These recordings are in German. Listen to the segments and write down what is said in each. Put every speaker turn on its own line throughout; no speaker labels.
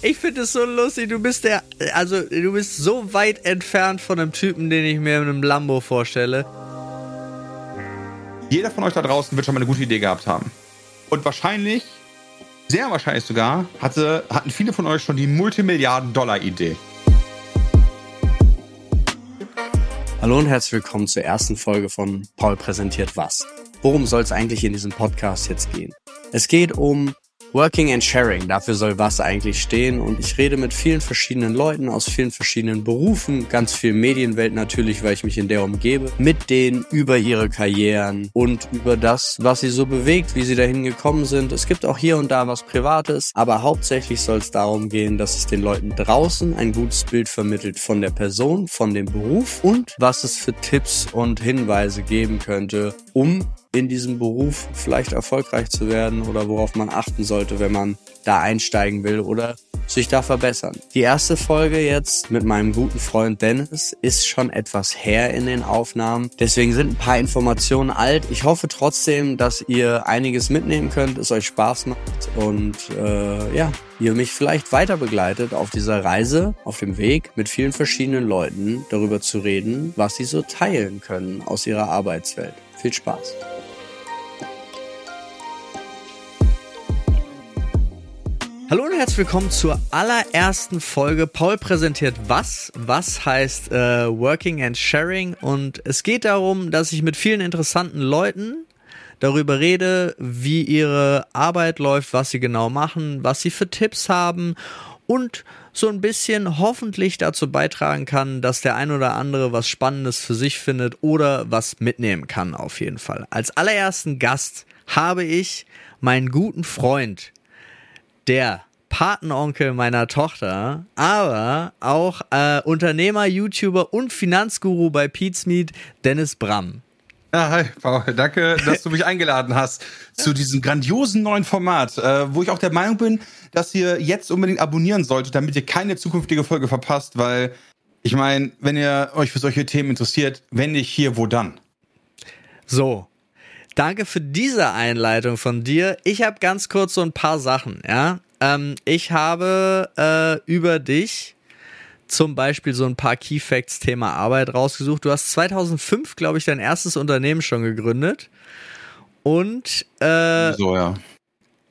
Ich finde es so lustig. Du bist der, also du bist so weit entfernt von einem Typen, den ich mir in einem Lambo vorstelle.
Jeder von euch da draußen wird schon mal eine gute Idee gehabt haben. Und wahrscheinlich, sehr wahrscheinlich sogar, hatte, hatten viele von euch schon die Multimilliarden-Dollar-Idee.
Hallo und herzlich willkommen zur ersten Folge von Paul präsentiert was. Worum soll es eigentlich in diesem Podcast jetzt gehen? Es geht um Working and Sharing, dafür soll was eigentlich stehen und ich rede mit vielen verschiedenen Leuten aus vielen verschiedenen Berufen, ganz viel Medienwelt natürlich, weil ich mich in der umgebe, mit denen über ihre Karrieren und über das, was sie so bewegt, wie sie dahin gekommen sind. Es gibt auch hier und da was Privates, aber hauptsächlich soll es darum gehen, dass es den Leuten draußen ein gutes Bild vermittelt von der Person, von dem Beruf und was es für Tipps und Hinweise geben könnte, um in diesem Beruf vielleicht erfolgreich zu werden oder worauf man achten sollte, wenn man da einsteigen will oder sich da verbessern. Die erste Folge jetzt mit meinem guten Freund Dennis ist schon etwas her in den Aufnahmen. Deswegen sind ein paar Informationen alt. Ich hoffe trotzdem, dass ihr einiges mitnehmen könnt, es euch Spaß macht und äh, ja, ihr mich vielleicht weiter begleitet auf dieser Reise, auf dem Weg mit vielen verschiedenen Leuten darüber zu reden, was sie so teilen können aus ihrer Arbeitswelt. Viel Spaß! Hallo und herzlich willkommen zur allerersten Folge. Paul präsentiert was? Was heißt äh, Working and Sharing? Und es geht darum, dass ich mit vielen interessanten Leuten darüber rede, wie ihre Arbeit läuft, was sie genau machen, was sie für Tipps haben und so ein bisschen hoffentlich dazu beitragen kann, dass der ein oder andere was Spannendes für sich findet oder was mitnehmen kann auf jeden Fall. Als allerersten Gast habe ich meinen guten Freund, der Patenonkel meiner Tochter, aber auch äh, Unternehmer, YouTuber und Finanzguru bei Meet, Dennis Bram.
Ja, hi, Paul. Danke, dass du mich eingeladen hast zu diesem grandiosen neuen Format, äh, wo ich auch der Meinung bin, dass ihr jetzt unbedingt abonnieren solltet, damit ihr keine zukünftige Folge verpasst, weil ich meine, wenn ihr euch für solche Themen interessiert, wenn nicht hier, wo dann?
So, Danke für diese Einleitung von dir. Ich habe ganz kurz so ein paar Sachen, ja. Ähm, ich habe äh, über dich zum Beispiel so ein paar Key Facts Thema Arbeit rausgesucht. Du hast 2005, glaube ich, dein erstes Unternehmen schon gegründet. Und äh,
so, ja.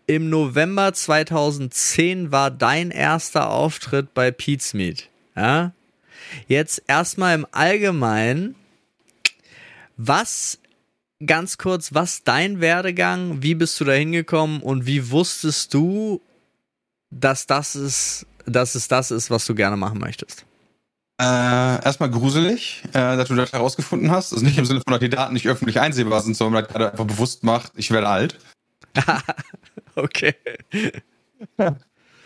im November 2010 war dein erster Auftritt bei Pete's Meet. Ja? Jetzt erstmal im Allgemeinen, was ganz kurz, was dein Werdegang, wie bist du da hingekommen und wie wusstest du, dass das ist, dass es das ist, was du gerne machen möchtest?
Äh, erstmal gruselig, äh, dass du das herausgefunden hast. Also nicht im Sinne von, dass die Daten nicht öffentlich einsehbar sind, sondern dass gerade einfach bewusst macht, ich werde alt.
okay.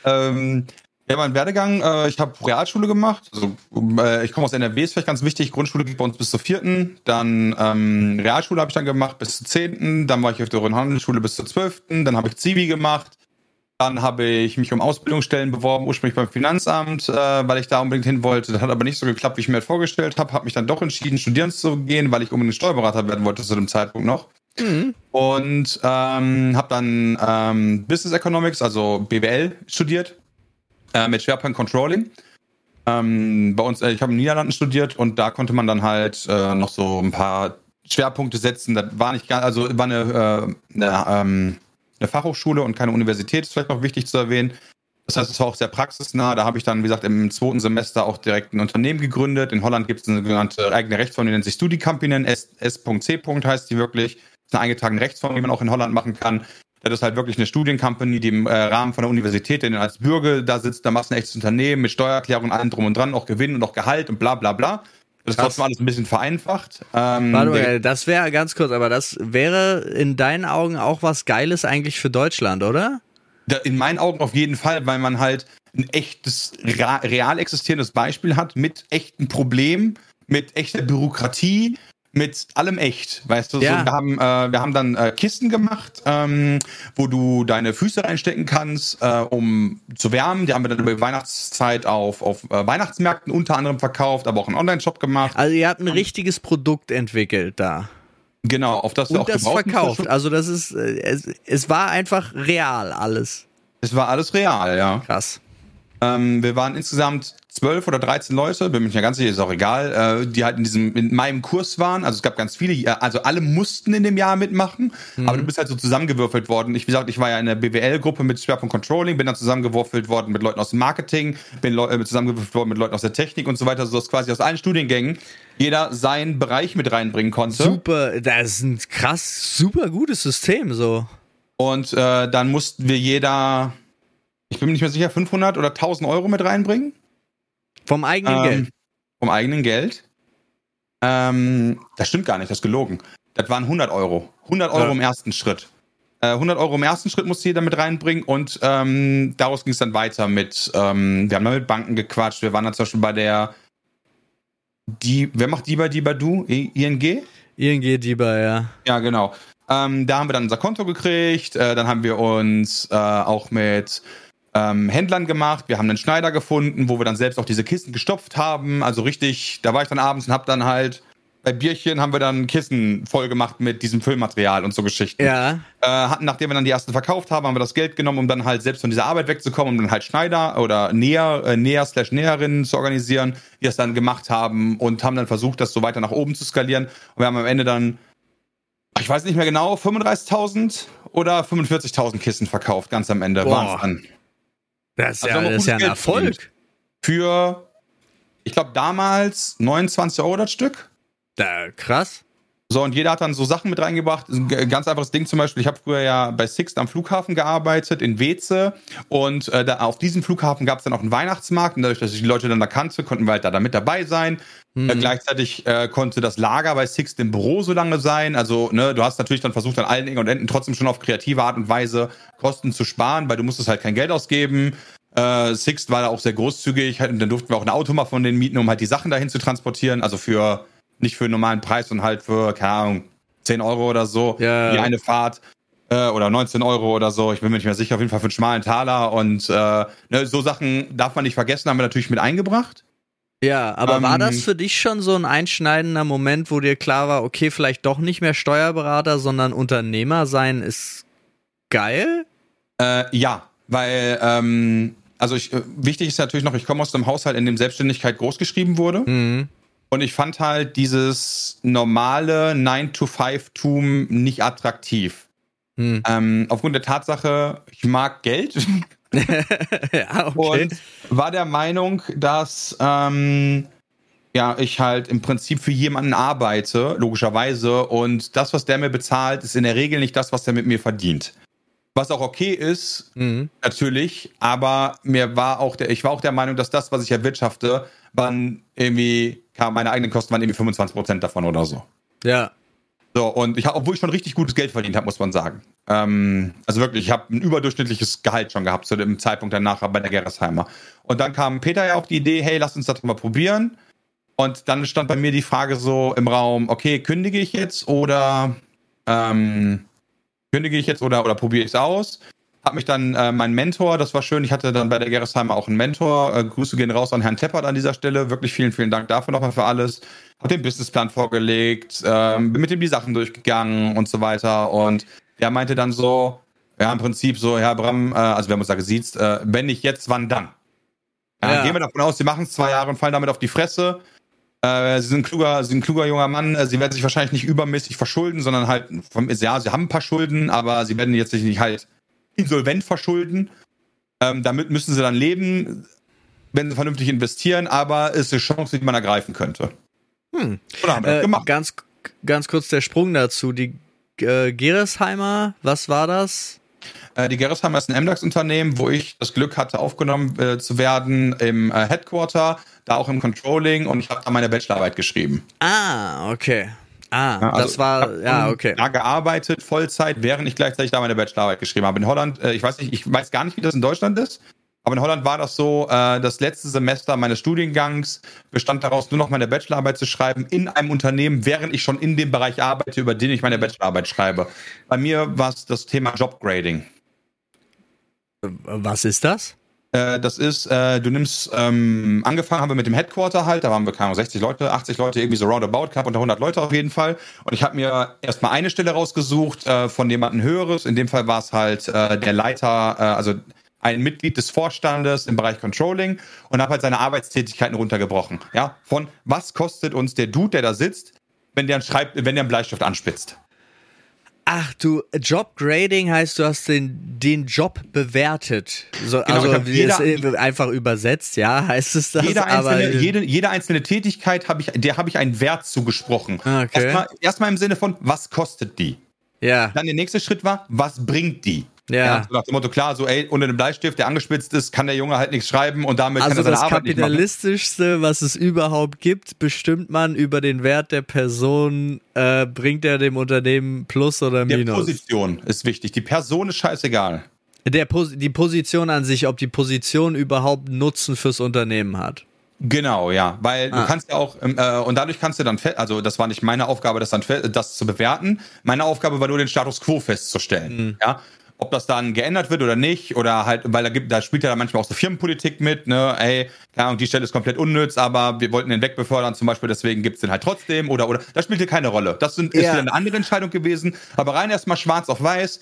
ähm, ja, mein Werdegang, äh, ich habe Realschule gemacht. Also, äh, ich komme aus NRW, ist vielleicht ganz wichtig. Grundschule geht bei uns bis zur vierten. Dann ähm, Realschule habe ich dann gemacht bis zur zehnten. Dann war ich auf der Handelsschule bis zur zwölften. Dann habe ich Zivi gemacht. Dann habe ich mich um Ausbildungsstellen beworben, ursprünglich beim Finanzamt, äh, weil ich da unbedingt hin wollte. Das hat aber nicht so geklappt, wie ich mir das vorgestellt habe. Habe mich dann doch entschieden, studieren zu gehen, weil ich unbedingt Steuerberater werden wollte zu dem Zeitpunkt noch. Mhm. Und ähm, habe dann ähm, Business Economics, also BWL, studiert äh, mit Schwerpunkt Controlling. Ähm, bei uns, äh, ich habe in den Niederlanden studiert und da konnte man dann halt äh, noch so ein paar Schwerpunkte setzen. Das war nicht gar, also war eine, äh, eine, ähm, eine Fachhochschule und keine Universität, ist vielleicht noch wichtig zu erwähnen. Das heißt, es war auch sehr praxisnah. Da habe ich dann, wie gesagt, im zweiten Semester auch direkt ein Unternehmen gegründet. In Holland gibt es eine sogenannte eigene Rechtsform, die nennt sich Studi Company, S.C. heißt die wirklich. Das ist eine eingetragene Rechtsform, die man auch in Holland machen kann. Das ist halt wirklich eine Studiencompany, die im äh, Rahmen von der Universität, denn als Bürger da sitzt, da machst du ein echtes Unternehmen mit Steuererklärung und allem drum und dran, auch Gewinn und auch Gehalt und bla bla bla. Das ist trotzdem alles ein bisschen vereinfacht.
Ähm, Warte mal, das wäre ganz kurz, aber das wäre in deinen Augen auch was Geiles eigentlich für Deutschland, oder?
in meinen Augen auf jeden Fall, weil man halt ein echtes, real existierendes Beispiel hat mit echten Problemen, mit echter Bürokratie, mit allem echt, weißt du? Ja. So, wir, haben, äh, wir haben dann äh, Kisten gemacht, ähm, wo du deine Füße reinstecken kannst, äh, um zu wärmen. Die haben wir dann über die Weihnachtszeit auf, auf äh, Weihnachtsmärkten unter anderem verkauft, aber auch einen Online-Shop gemacht.
Also ihr habt ein richtiges Produkt entwickelt da.
Genau, auf das wir
Und auch das verkauft. Also das ist, äh, es, es war einfach real alles.
Es war alles real, ja.
Krass.
Ähm, wir waren insgesamt zwölf oder dreizehn Leute, bin mir nicht mehr ganz sicher, ist auch egal, äh, die halt in diesem, in meinem Kurs waren. Also es gab ganz viele, äh, also alle mussten in dem Jahr mitmachen, mhm. aber du bist halt so zusammengewürfelt worden. Ich, wie gesagt, ich war ja in der BWL-Gruppe mit Schwerpunkt Controlling, bin dann zusammengewürfelt worden mit Leuten aus dem Marketing, bin äh, zusammengewürfelt worden mit Leuten aus der Technik und so weiter, so dass quasi aus allen Studiengängen jeder seinen Bereich mit reinbringen konnte.
Super, das ist ein krass, super gutes System, so.
Und äh, dann mussten wir jeder, ich bin mir nicht mehr sicher, 500 oder 1000 Euro mit reinbringen.
Vom eigenen ähm, Geld.
Vom eigenen Geld. Ähm, das stimmt gar nicht, das ist gelogen. Das waren 100 Euro. 100 Euro ja. im ersten Schritt. Äh, 100 Euro im ersten Schritt musste jeder mit reinbringen und ähm, daraus ging es dann weiter mit, ähm, wir haben dann mit Banken gequatscht, wir waren dann zum Beispiel bei der, die, wer macht die bei die bei du? ING?
ING Diba, ja.
Ja, genau. Ähm, da haben wir dann unser Konto gekriegt, äh, dann haben wir uns äh, auch mit ähm, Händlern gemacht. Wir haben einen Schneider gefunden, wo wir dann selbst auch diese Kissen gestopft haben. Also richtig, da war ich dann abends und hab dann halt bei Bierchen haben wir dann Kissen voll gemacht mit diesem Füllmaterial und so Geschichten.
Ja.
Äh, hatten, nachdem wir dann die ersten verkauft haben, haben wir das Geld genommen, um dann halt selbst von dieser Arbeit wegzukommen, um dann halt Schneider oder Näher, äh, Näher slash Näherinnen zu organisieren, die das dann gemacht haben und haben dann versucht, das so weiter nach oben zu skalieren. Und wir haben am Ende dann, ich weiß nicht mehr genau, 35.000 oder 45.000 Kissen verkauft, ganz am Ende waren es dann.
Das ist, also ja, das ist ja ein Erfolg.
Für, ich glaube, damals 29 Euro das Stück.
Da, krass.
So, und jeder hat dann so Sachen mit reingebracht. Ein ganz einfaches Ding zum Beispiel. Ich habe früher ja bei Sixt am Flughafen gearbeitet, in Weze. Und äh, da, auf diesem Flughafen gab es dann auch einen Weihnachtsmarkt. Und dadurch, dass ich die Leute dann da kannte, konnten wir halt da, da mit dabei sein. Mhm. Äh, gleichzeitig äh, konnte das Lager bei Sixt im Büro so lange sein. Also, ne, du hast natürlich dann versucht, an allen Ecken und Enden trotzdem schon auf kreative Art und Weise Kosten zu sparen, weil du musstest halt kein Geld ausgeben. Äh, Sixt war da auch sehr großzügig. Und dann durften wir auch ein Auto mal von den mieten, um halt die Sachen dahin zu transportieren. Also für nicht für einen normalen Preis, sondern halt für, keine Ahnung, 10 Euro oder so, ja. die eine Fahrt äh, oder 19 Euro oder so, ich bin mir nicht mehr sicher, auf jeden Fall für einen schmalen Taler und äh, ne, so Sachen darf man nicht vergessen, haben wir natürlich mit eingebracht.
Ja, aber ähm, war das für dich schon so ein einschneidender Moment, wo dir klar war, okay, vielleicht doch nicht mehr Steuerberater, sondern Unternehmer sein ist geil?
Äh, ja, weil, ähm, also ich, äh, wichtig ist natürlich noch, ich komme aus einem Haushalt, in dem Selbstständigkeit großgeschrieben wurde. Mhm. Und ich fand halt dieses normale 9-to-5-Tum nicht attraktiv. Hm. Ähm, aufgrund der Tatsache, ich mag Geld. ja, okay. Und war der Meinung, dass ähm, ja, ich halt im Prinzip für jemanden arbeite, logischerweise. Und das, was der mir bezahlt, ist in der Regel nicht das, was der mit mir verdient. Was auch okay ist, mhm. natürlich, aber mir war auch der, ich war auch der Meinung, dass das, was ich erwirtschafte, waren irgendwie meine eigenen Kosten waren irgendwie 25 Prozent davon oder so.
Ja.
So, und ich habe, obwohl ich schon richtig gutes Geld verdient habe, muss man sagen. Ähm, also wirklich, ich habe ein überdurchschnittliches Gehalt schon gehabt zu dem Zeitpunkt danach bei der Gerresheimer. Und dann kam Peter ja auf die Idee, hey, lass uns das mal probieren. Und dann stand bei mir die Frage so im Raum, okay, kündige ich jetzt oder ähm, kündige ich jetzt oder, oder probiere ich es aus? Hab mich dann äh, mein Mentor, das war schön, ich hatte dann bei der Gerresheimer auch einen Mentor. Äh, Grüße gehen raus an Herrn Teppert an dieser Stelle. Wirklich vielen, vielen Dank dafür nochmal für alles. Hab den Businessplan vorgelegt, äh, bin mit ihm die Sachen durchgegangen und so weiter. Und der meinte dann so, ja, im Prinzip so, Herr Bram, äh, also wir haben uns da gesiezt, äh, wenn nicht jetzt, wann dann? Ja, ja. Gehen wir davon aus, Sie machen es zwei Jahre und fallen damit auf die Fresse. Äh, sie sind ein kluger, sie sind ein kluger junger Mann. Äh, sie werden sich wahrscheinlich nicht übermäßig verschulden, sondern halt, ja, sie haben ein paar Schulden, aber sie werden jetzt nicht halt insolvent verschulden. Ähm, damit müssen sie dann leben, wenn sie vernünftig investieren, aber es ist eine Chance, die man ergreifen könnte.
Hm. Oder haben wir äh, gemacht. Ganz, ganz kurz der Sprung dazu. Die äh, Geresheimer, was war das?
Äh, die Geresheimer ist ein MDAX-Unternehmen, wo ich das Glück hatte, aufgenommen äh, zu werden im äh, Headquarter, da auch im Controlling und ich habe da meine Bachelorarbeit geschrieben.
Ah, okay. Ah, ja, also das war, ja, okay.
Da gearbeitet, Vollzeit, während ich gleichzeitig da meine Bachelorarbeit geschrieben habe. In Holland, äh, ich weiß nicht, ich weiß gar nicht, wie das in Deutschland ist, aber in Holland war das so, äh, das letzte Semester meines Studiengangs bestand daraus, nur noch meine Bachelorarbeit zu schreiben in einem Unternehmen, während ich schon in dem Bereich arbeite, über den ich meine Bachelorarbeit schreibe. Bei mir war es das Thema Jobgrading.
Was ist das?
Äh, das ist, äh, du nimmst, ähm, angefangen haben wir mit dem Headquarter halt, da waren wir, keine Ahnung, 60 Leute, 80 Leute, irgendwie so roundabout, knapp unter 100 Leute auf jeden Fall. Und ich habe mir erstmal eine Stelle rausgesucht, äh, von jemandem Höheres. In dem Fall war es halt äh, der Leiter, äh, also ein Mitglied des Vorstandes im Bereich Controlling und habe halt seine Arbeitstätigkeiten runtergebrochen. Ja, von was kostet uns der Dude, der da sitzt, wenn der einen, Schreib wenn der einen Bleistift anspitzt?
Ach du, Jobgrading heißt, du hast den, den Job bewertet. So, genau, also jeder, es einfach übersetzt, ja, heißt es das?
Jede einzelne, aber, jede, jede einzelne Tätigkeit habe ich, der habe ich einen Wert zugesprochen.
Okay.
Erstmal, erstmal im Sinne von, was kostet die?
Ja.
Dann der nächste Schritt war, was bringt die?
Ja. ja
so nach dem Motto, klar, so, ey, unter einem Bleistift, der angespitzt ist, kann der Junge halt nichts schreiben und damit
also
kann er seine
Arbeit nicht machen. das kapitalistischste, was es überhaupt gibt, bestimmt man über den Wert der Person, äh, bringt er dem Unternehmen Plus oder Minus.
Die Position ist wichtig. Die Person ist scheißegal.
Der, die Position an sich, ob die Position überhaupt Nutzen fürs Unternehmen hat.
Genau, ja, weil ah. du kannst ja auch ähm, äh, und dadurch kannst du dann, also das war nicht meine Aufgabe, das dann das zu bewerten. Meine Aufgabe war nur den Status quo festzustellen. Mhm. Ja, ob das dann geändert wird oder nicht, oder halt, weil da gibt, da spielt ja manchmal auch so Firmenpolitik mit, ne, ey, keine Ahnung, die Stelle ist komplett unnütz, aber wir wollten den wegbefördern zum Beispiel, deswegen gibt's den halt trotzdem, oder, oder, das spielt hier keine Rolle. Das sind, ist ja. eine andere Entscheidung gewesen, aber rein erstmal schwarz auf weiß,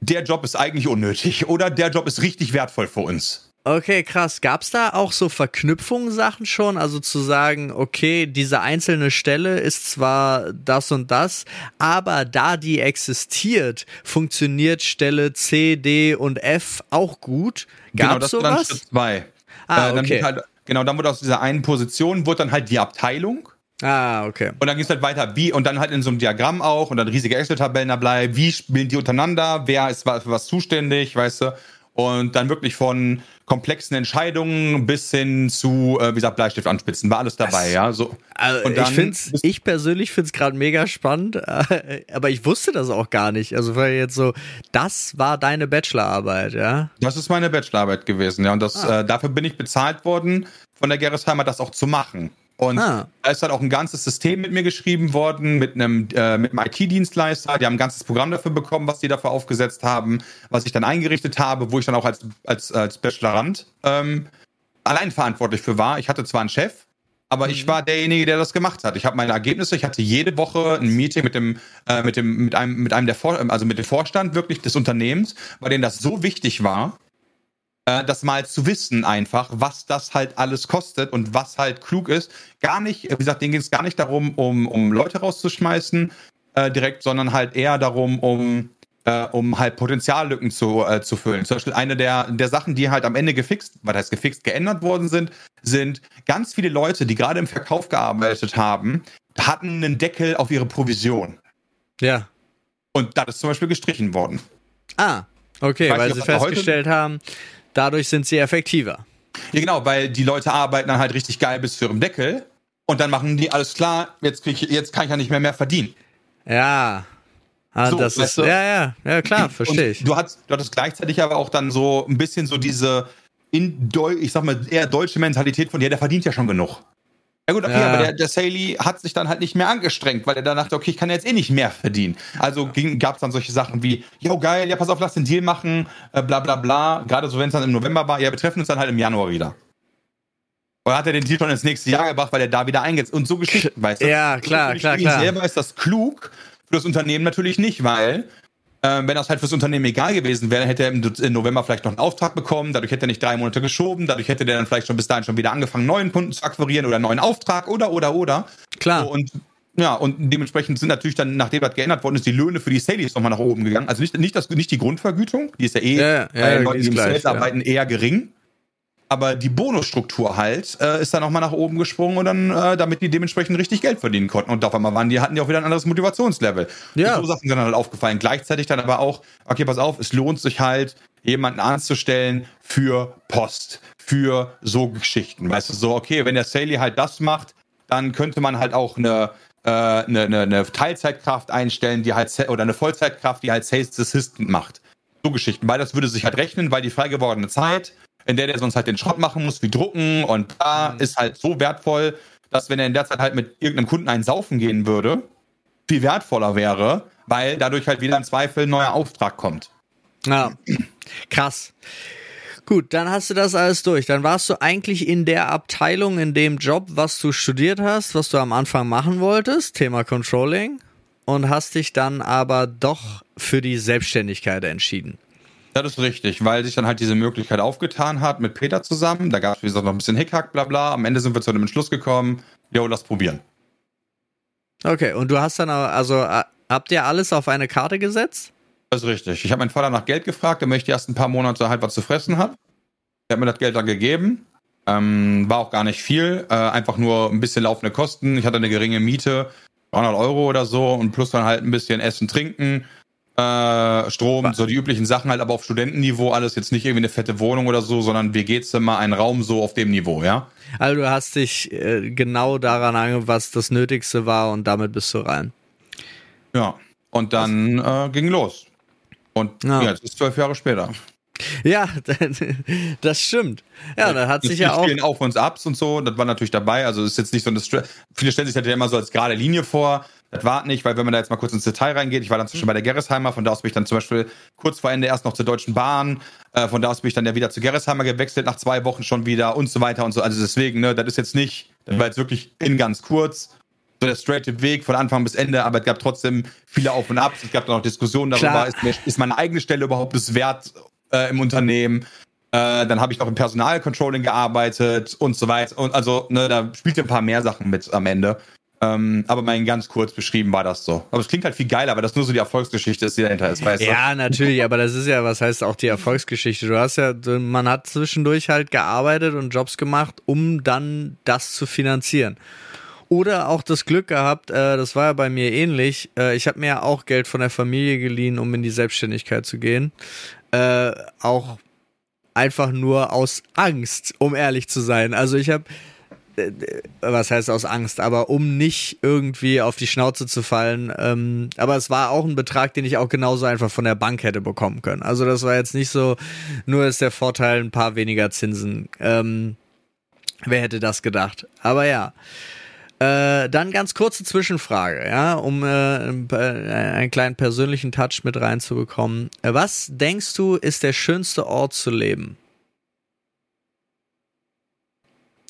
der Job ist eigentlich unnötig, oder der Job ist richtig wertvoll für uns.
Okay, krass. Gab's da auch so Verknüpfungssachen schon? Also zu sagen, okay, diese einzelne Stelle ist zwar das und das, aber da die existiert, funktioniert Stelle C, D und F auch gut.
Gab's genau, das sowas? dann Schritt zwei.
Ah, äh, okay.
Halt, genau, dann wurde aus dieser einen Position, wurde dann halt die Abteilung.
Ah, okay.
Und dann ging es halt weiter, wie, und dann halt in so einem Diagramm auch, und dann riesige Excel-Tabellen dabei, wie spielen die untereinander, wer ist für was zuständig, weißt du? Und dann wirklich von komplexen Entscheidungen bis hin zu, äh, wie gesagt, Bleistift anspitzen, war alles dabei, das, ja. So.
Also ich, find's, ich persönlich finde es gerade mega spannend, äh, aber ich wusste das auch gar nicht. Also war jetzt so, das war deine Bachelorarbeit, ja?
Das ist meine Bachelorarbeit gewesen, ja. Und das, ah. äh, dafür bin ich bezahlt worden von der Gerresheimer, das auch zu machen. Und ah. da ist halt auch ein ganzes System mit mir geschrieben worden, mit einem, äh, mit einem IT-Dienstleister. Die haben ein ganzes Programm dafür bekommen, was die dafür aufgesetzt haben, was ich dann eingerichtet habe, wo ich dann auch als, als, als Bachelorand ähm, allein verantwortlich für war. Ich hatte zwar einen Chef, aber mhm. ich war derjenige, der das gemacht hat. Ich habe meine Ergebnisse, ich hatte jede Woche ein Meeting mit dem, äh, mit dem, mit einem, mit einem der Vor also mit dem Vorstand wirklich des Unternehmens, bei denen das so wichtig war, äh, das mal zu wissen einfach, was das halt alles kostet und was halt klug ist. Gar nicht, wie gesagt, denen ging es gar nicht darum, um, um Leute rauszuschmeißen äh, direkt, sondern halt eher darum, um äh, um halt Potenziallücken zu, äh, zu füllen. Zum Beispiel eine der, der Sachen, die halt am Ende gefixt, was heißt gefixt, geändert worden sind, sind ganz viele Leute, die gerade im Verkauf gearbeitet haben, hatten einen Deckel auf ihre Provision.
Ja.
Und das ist zum Beispiel gestrichen worden.
Ah, okay, weil nicht, sie festgestellt haben, Dadurch sind sie effektiver.
Ja, genau, weil die Leute arbeiten dann halt richtig geil bis zu ihrem Deckel und dann machen die alles klar, jetzt, ich, jetzt kann ich ja nicht mehr mehr verdienen.
Ja. Ah, so, das ist, du? ja, ja, ja, klar, verstehe ich.
Du hattest, du hattest gleichzeitig aber auch dann so ein bisschen so diese, in Deu ich sag mal, eher deutsche Mentalität von, ja, der verdient ja schon genug. Ja gut, okay, ja. aber der, der Saley hat sich dann halt nicht mehr angestrengt, weil er dann dachte, okay, ich kann jetzt eh nicht mehr verdienen. Also gab es dann solche Sachen wie, jo geil, ja pass auf, lass den Deal machen, äh, bla bla bla. Gerade so, wenn es dann im November war, ja, wir treffen uns dann halt im Januar wieder. Oder hat er den Deal schon ins nächste Jahr gebracht, weil er da wieder eingeht? Und so Geschichten, weißt du?
Ja, klar, klar, klar.
selber ist das klug, für das Unternehmen natürlich nicht, weil ähm, wenn das halt fürs Unternehmen egal gewesen wäre, hätte er im November vielleicht noch einen Auftrag bekommen, dadurch hätte er nicht drei Monate geschoben, dadurch hätte der dann vielleicht schon bis dahin schon wieder angefangen, neuen Kunden zu akquirieren oder einen neuen Auftrag oder, oder, oder.
Klar.
So, und ja, und dementsprechend sind natürlich dann, nachdem das geändert worden ist, die Löhne für die Salies nochmal nach oben gegangen. Also nicht, nicht, das, nicht die Grundvergütung, die ist ja eh
ja, ja, bei
Leuten, die im Sales arbeiten, eher gering aber die Bonusstruktur halt äh, ist dann auch mal nach oben gesprungen und dann, äh, damit die dementsprechend richtig Geld verdienen konnten. Und auf einmal waren die, hatten die auch wieder ein anderes Motivationslevel.
Ja.
Und so Sachen sind dann halt aufgefallen. Gleichzeitig dann aber auch, okay, pass auf, es lohnt sich halt, jemanden anzustellen für Post, für so Geschichten. Weißt du, so, okay, wenn der Saley halt das macht, dann könnte man halt auch eine, äh, eine, eine, eine Teilzeitkraft einstellen, die halt, oder eine Vollzeitkraft, die halt Sales Assistant macht. So Geschichten, weil das würde sich halt rechnen, weil die frei gewordene Zeit in der der sonst halt den Schrott machen muss, wie drucken und da mhm. ist halt so wertvoll, dass wenn er in der Zeit halt mit irgendeinem Kunden einen saufen gehen würde, viel wertvoller wäre, weil dadurch halt wieder im Zweifel ein neuer Auftrag kommt.
Ja, krass. Gut, dann hast du das alles durch. Dann warst du eigentlich in der Abteilung, in dem Job, was du studiert hast, was du am Anfang machen wolltest, Thema Controlling, und hast dich dann aber doch für die Selbstständigkeit entschieden.
Das ist richtig, weil sich dann halt diese Möglichkeit aufgetan hat mit Peter zusammen. Da gab es, wie gesagt, noch ein bisschen Hickhack, bla bla. Am Ende sind wir zu einem Entschluss gekommen, jo, lass probieren.
Okay, und du hast dann also, äh, habt ihr alles auf eine Karte gesetzt?
Das ist richtig. Ich habe meinen Vater nach Geld gefragt, damit ich die ersten paar Monate halt was zu fressen habe. Er hat mir das Geld dann gegeben. Ähm, war auch gar nicht viel, äh, einfach nur ein bisschen laufende Kosten. Ich hatte eine geringe Miete, 300 Euro oder so und plus dann halt ein bisschen Essen, Trinken, äh, Strom, so die üblichen Sachen halt, aber auf Studentenniveau alles jetzt nicht irgendwie eine fette Wohnung oder so, sondern WG-Zimmer, ein Raum so auf dem Niveau, ja.
Also du hast dich äh, genau daran angepasst, was das Nötigste war und damit bist du rein.
Ja, und dann äh, ging los. Und ja. ja, jetzt ist zwölf Jahre später.
Ja, das stimmt. Ja, da hat sich ja auch.
Spielen Auf und Abs und so, das war natürlich dabei. Also ist jetzt nicht so ein Stress. Viele stellen sich das ja immer so als gerade Linie vor. Das war nicht, weil wenn man da jetzt mal kurz ins Detail reingeht, ich war dann zwischen mhm. bei der Gerresheimer, von da aus bin ich dann zum Beispiel kurz vor Ende erst noch zur Deutschen Bahn, äh, von da aus bin ich dann ja wieder zu Gerresheimer gewechselt, nach zwei Wochen schon wieder und so weiter und so. Also deswegen, ne, das ist jetzt nicht, das war jetzt wirklich in ganz kurz so der straight Weg von Anfang bis Ende, aber es gab trotzdem viele Auf und Abs. Es gab dann auch Diskussionen darüber, ist, ist, meine eigene Stelle überhaupt das wert äh, im Unternehmen? Äh, dann habe ich noch im Personalcontrolling gearbeitet und so weiter. Und also, ne, da spielt ein paar mehr Sachen mit am Ende. Ähm, aber mal ganz kurz beschrieben war das so. Aber es klingt halt viel geiler, weil das nur so die Erfolgsgeschichte ist, die dahinter ist, weißt
Ja, du? natürlich, aber das ist ja, was heißt auch die Erfolgsgeschichte? Du hast ja, man hat zwischendurch halt gearbeitet und Jobs gemacht, um dann das zu finanzieren. Oder auch das Glück gehabt, äh, das war ja bei mir ähnlich. Äh, ich habe mir ja auch Geld von der Familie geliehen, um in die Selbstständigkeit zu gehen. Äh, auch einfach nur aus Angst, um ehrlich zu sein. Also ich habe äh, was heißt aus Angst, aber um nicht irgendwie auf die Schnauze zu fallen. Ähm, aber es war auch ein Betrag, den ich auch genauso einfach von der Bank hätte bekommen können. Also das war jetzt nicht so, nur ist der Vorteil ein paar weniger Zinsen. Ähm, wer hätte das gedacht? Aber ja. Äh, dann ganz kurze Zwischenfrage, ja, um äh, äh, einen kleinen persönlichen Touch mit reinzubekommen. Äh, was denkst du, ist der schönste Ort zu leben?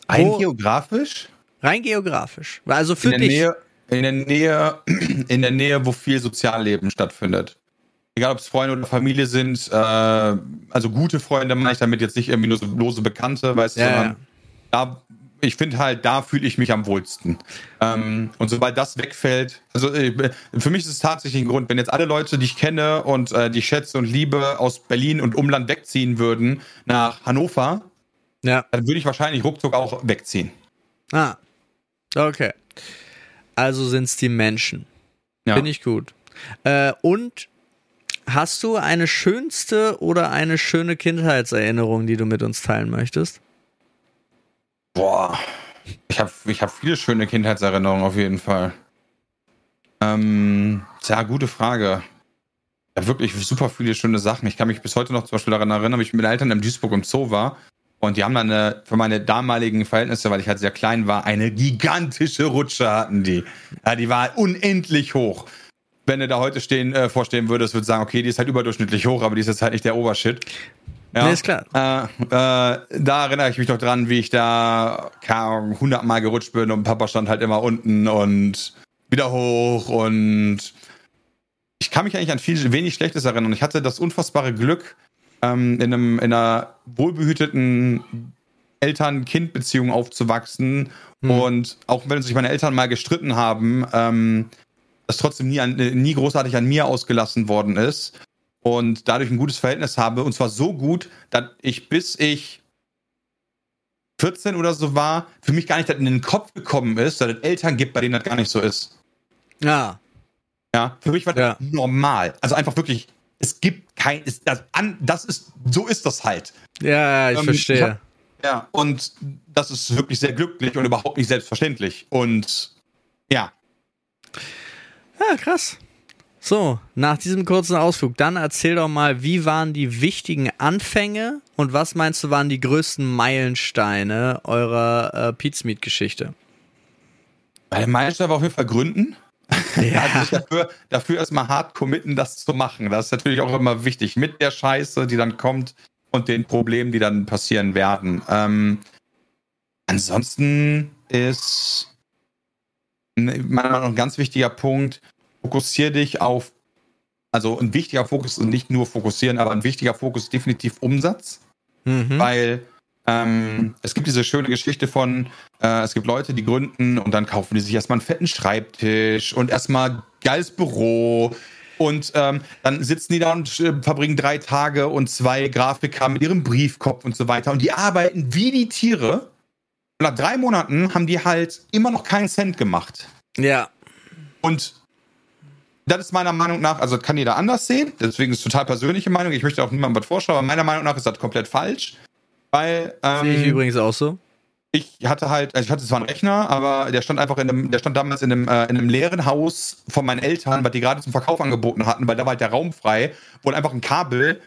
Rein Wo, geografisch?
Rein geografisch. Also für
in
dich.
Nähe, in der Nähe, in der Nähe, wo viel Sozialleben stattfindet. Egal, ob es Freunde oder Familie sind, äh, also gute Freunde meine ich damit jetzt nicht irgendwie nur so lose Bekannte, weißt du, ja, sondern ja. da ich finde halt, da fühle ich mich am wohlsten. Ähm, und sobald das wegfällt, also äh, für mich ist es tatsächlich ein Grund, wenn jetzt alle Leute, die ich kenne und äh, die ich schätze und liebe, aus Berlin und Umland wegziehen würden nach Hannover, ja. dann würde ich wahrscheinlich ruckzuck auch wegziehen.
Ah, okay. Also sind es die Menschen. Ja. Finde ich gut. Äh, und hast du eine schönste oder eine schöne Kindheitserinnerung, die du mit uns teilen möchtest?
Boah, ich habe ich hab viele schöne Kindheitserinnerungen auf jeden Fall. Ähm, ja, gute Frage. Ja, wirklich super viele schöne Sachen. Ich kann mich bis heute noch zum Beispiel daran erinnern, wie ich mit meinen Eltern im Duisburg im Zoo war. Und die haben dann eine, für meine damaligen Verhältnisse, weil ich halt sehr klein war, eine gigantische Rutsche hatten die. Ja, die war unendlich hoch. Wenn du da heute stehen, äh, vorstehen würdest, würdest du sagen, okay, die ist halt überdurchschnittlich hoch, aber die ist jetzt halt nicht der Obershit.
Ja, nee, ist klar.
Äh, äh, da erinnere ich mich noch dran, wie ich da hundertmal gerutscht bin und Papa stand halt immer unten und wieder hoch und ich kann mich eigentlich an viel wenig Schlechtes erinnern. Ich hatte das unfassbare Glück, ähm, in, einem, in einer wohlbehüteten Eltern-Kind-Beziehung aufzuwachsen. Hm. Und auch wenn sich meine Eltern mal gestritten haben, ähm, das trotzdem nie, an, nie großartig an mir ausgelassen worden ist und dadurch ein gutes Verhältnis habe. Und zwar so gut, dass ich bis ich 14 oder so war, für mich gar nicht in den Kopf gekommen ist, dass es Eltern gibt, bei denen das gar nicht so ist.
Ja.
Ja, für mich war das ja. normal. Also einfach wirklich, es gibt kein, ist das, an, das ist, so ist das halt.
Ja, ich ähm, verstehe. Ich hab,
ja, und das ist wirklich sehr glücklich und überhaupt nicht selbstverständlich. Und ja.
Ja, krass. So, nach diesem kurzen Ausflug, dann erzähl doch mal, wie waren die wichtigen Anfänge und was meinst du waren die größten Meilensteine eurer äh, Pizmeet-Geschichte?
Der Meilenstein war auf jeden Fall Gründen. Ja. also sich dafür, dafür erstmal hart committen, das zu machen. Das ist natürlich auch immer wichtig. Mit der Scheiße, die dann kommt und den Problemen, die dann passieren werden. Ähm, ansonsten ist meiner Meinung nach ein ganz wichtiger Punkt, fokussier dich auf Also ein wichtiger Fokus ist nicht nur fokussieren, aber ein wichtiger Fokus ist definitiv Umsatz. Mhm. Weil ähm, es gibt diese schöne Geschichte von, äh, es gibt Leute, die gründen und dann kaufen die sich erstmal einen fetten Schreibtisch und erstmal geiles Büro. Und ähm, dann sitzen die da und äh, verbringen drei Tage und zwei Grafiker mit ihrem Briefkopf und so weiter. Und die arbeiten wie die Tiere. Und nach drei Monaten haben die halt immer noch keinen Cent gemacht.
Ja.
Und das ist meiner Meinung nach, also kann jeder anders sehen, deswegen ist es total persönliche Meinung. Ich möchte auch niemandem was vorschreiben, aber meiner Meinung nach ist das komplett falsch. Weil.
Ähm, Sehe ich übrigens auch so.
Ich hatte halt, also ich hatte zwar einen Rechner, aber der stand einfach in einem, der stand damals in einem, äh, in einem leeren Haus von meinen Eltern, was die gerade zum Verkauf angeboten hatten, weil da war halt der Raum frei, wo einfach ein Kabel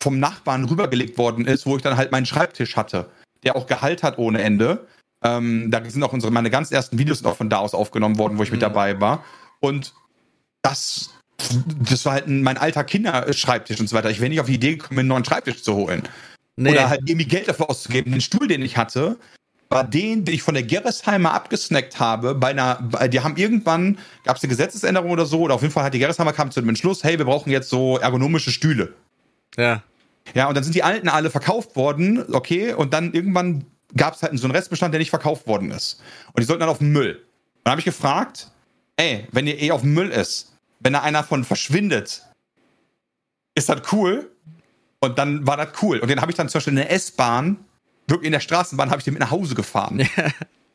vom Nachbarn rübergelegt worden ist, wo ich dann halt meinen Schreibtisch hatte, der auch Gehalt hat ohne Ende. Ähm, da sind auch unsere, meine ganz ersten Videos sind auch von da aus aufgenommen worden, wo ich mhm. mit dabei war. Und das, das war halt mein alter Kinderschreibtisch und so weiter. Ich wäre nicht auf die Idee gekommen, einen neuen Schreibtisch zu holen. Nee. Oder halt irgendwie Geld dafür auszugeben. Den Stuhl, den ich hatte, war den, den ich von der Gerresheimer abgesnackt habe. Bei einer, die haben irgendwann, gab es eine Gesetzesänderung oder so, oder auf jeden Fall hat die Gerresheimer kam zu dem Entschluss, hey, wir brauchen jetzt so ergonomische Stühle.
Ja.
Ja, und dann sind die alten alle verkauft worden, okay, und dann irgendwann gab es halt so einen Restbestand, der nicht verkauft worden ist. Und die sollten dann auf den Müll. Und dann habe ich gefragt, ey, wenn ihr eh auf dem Müll ist, wenn da einer von verschwindet, ist das cool? Und dann war das cool. Und den habe ich dann zum Beispiel in der S-Bahn, wirklich in der Straßenbahn, habe ich den mit nach Hause gefahren.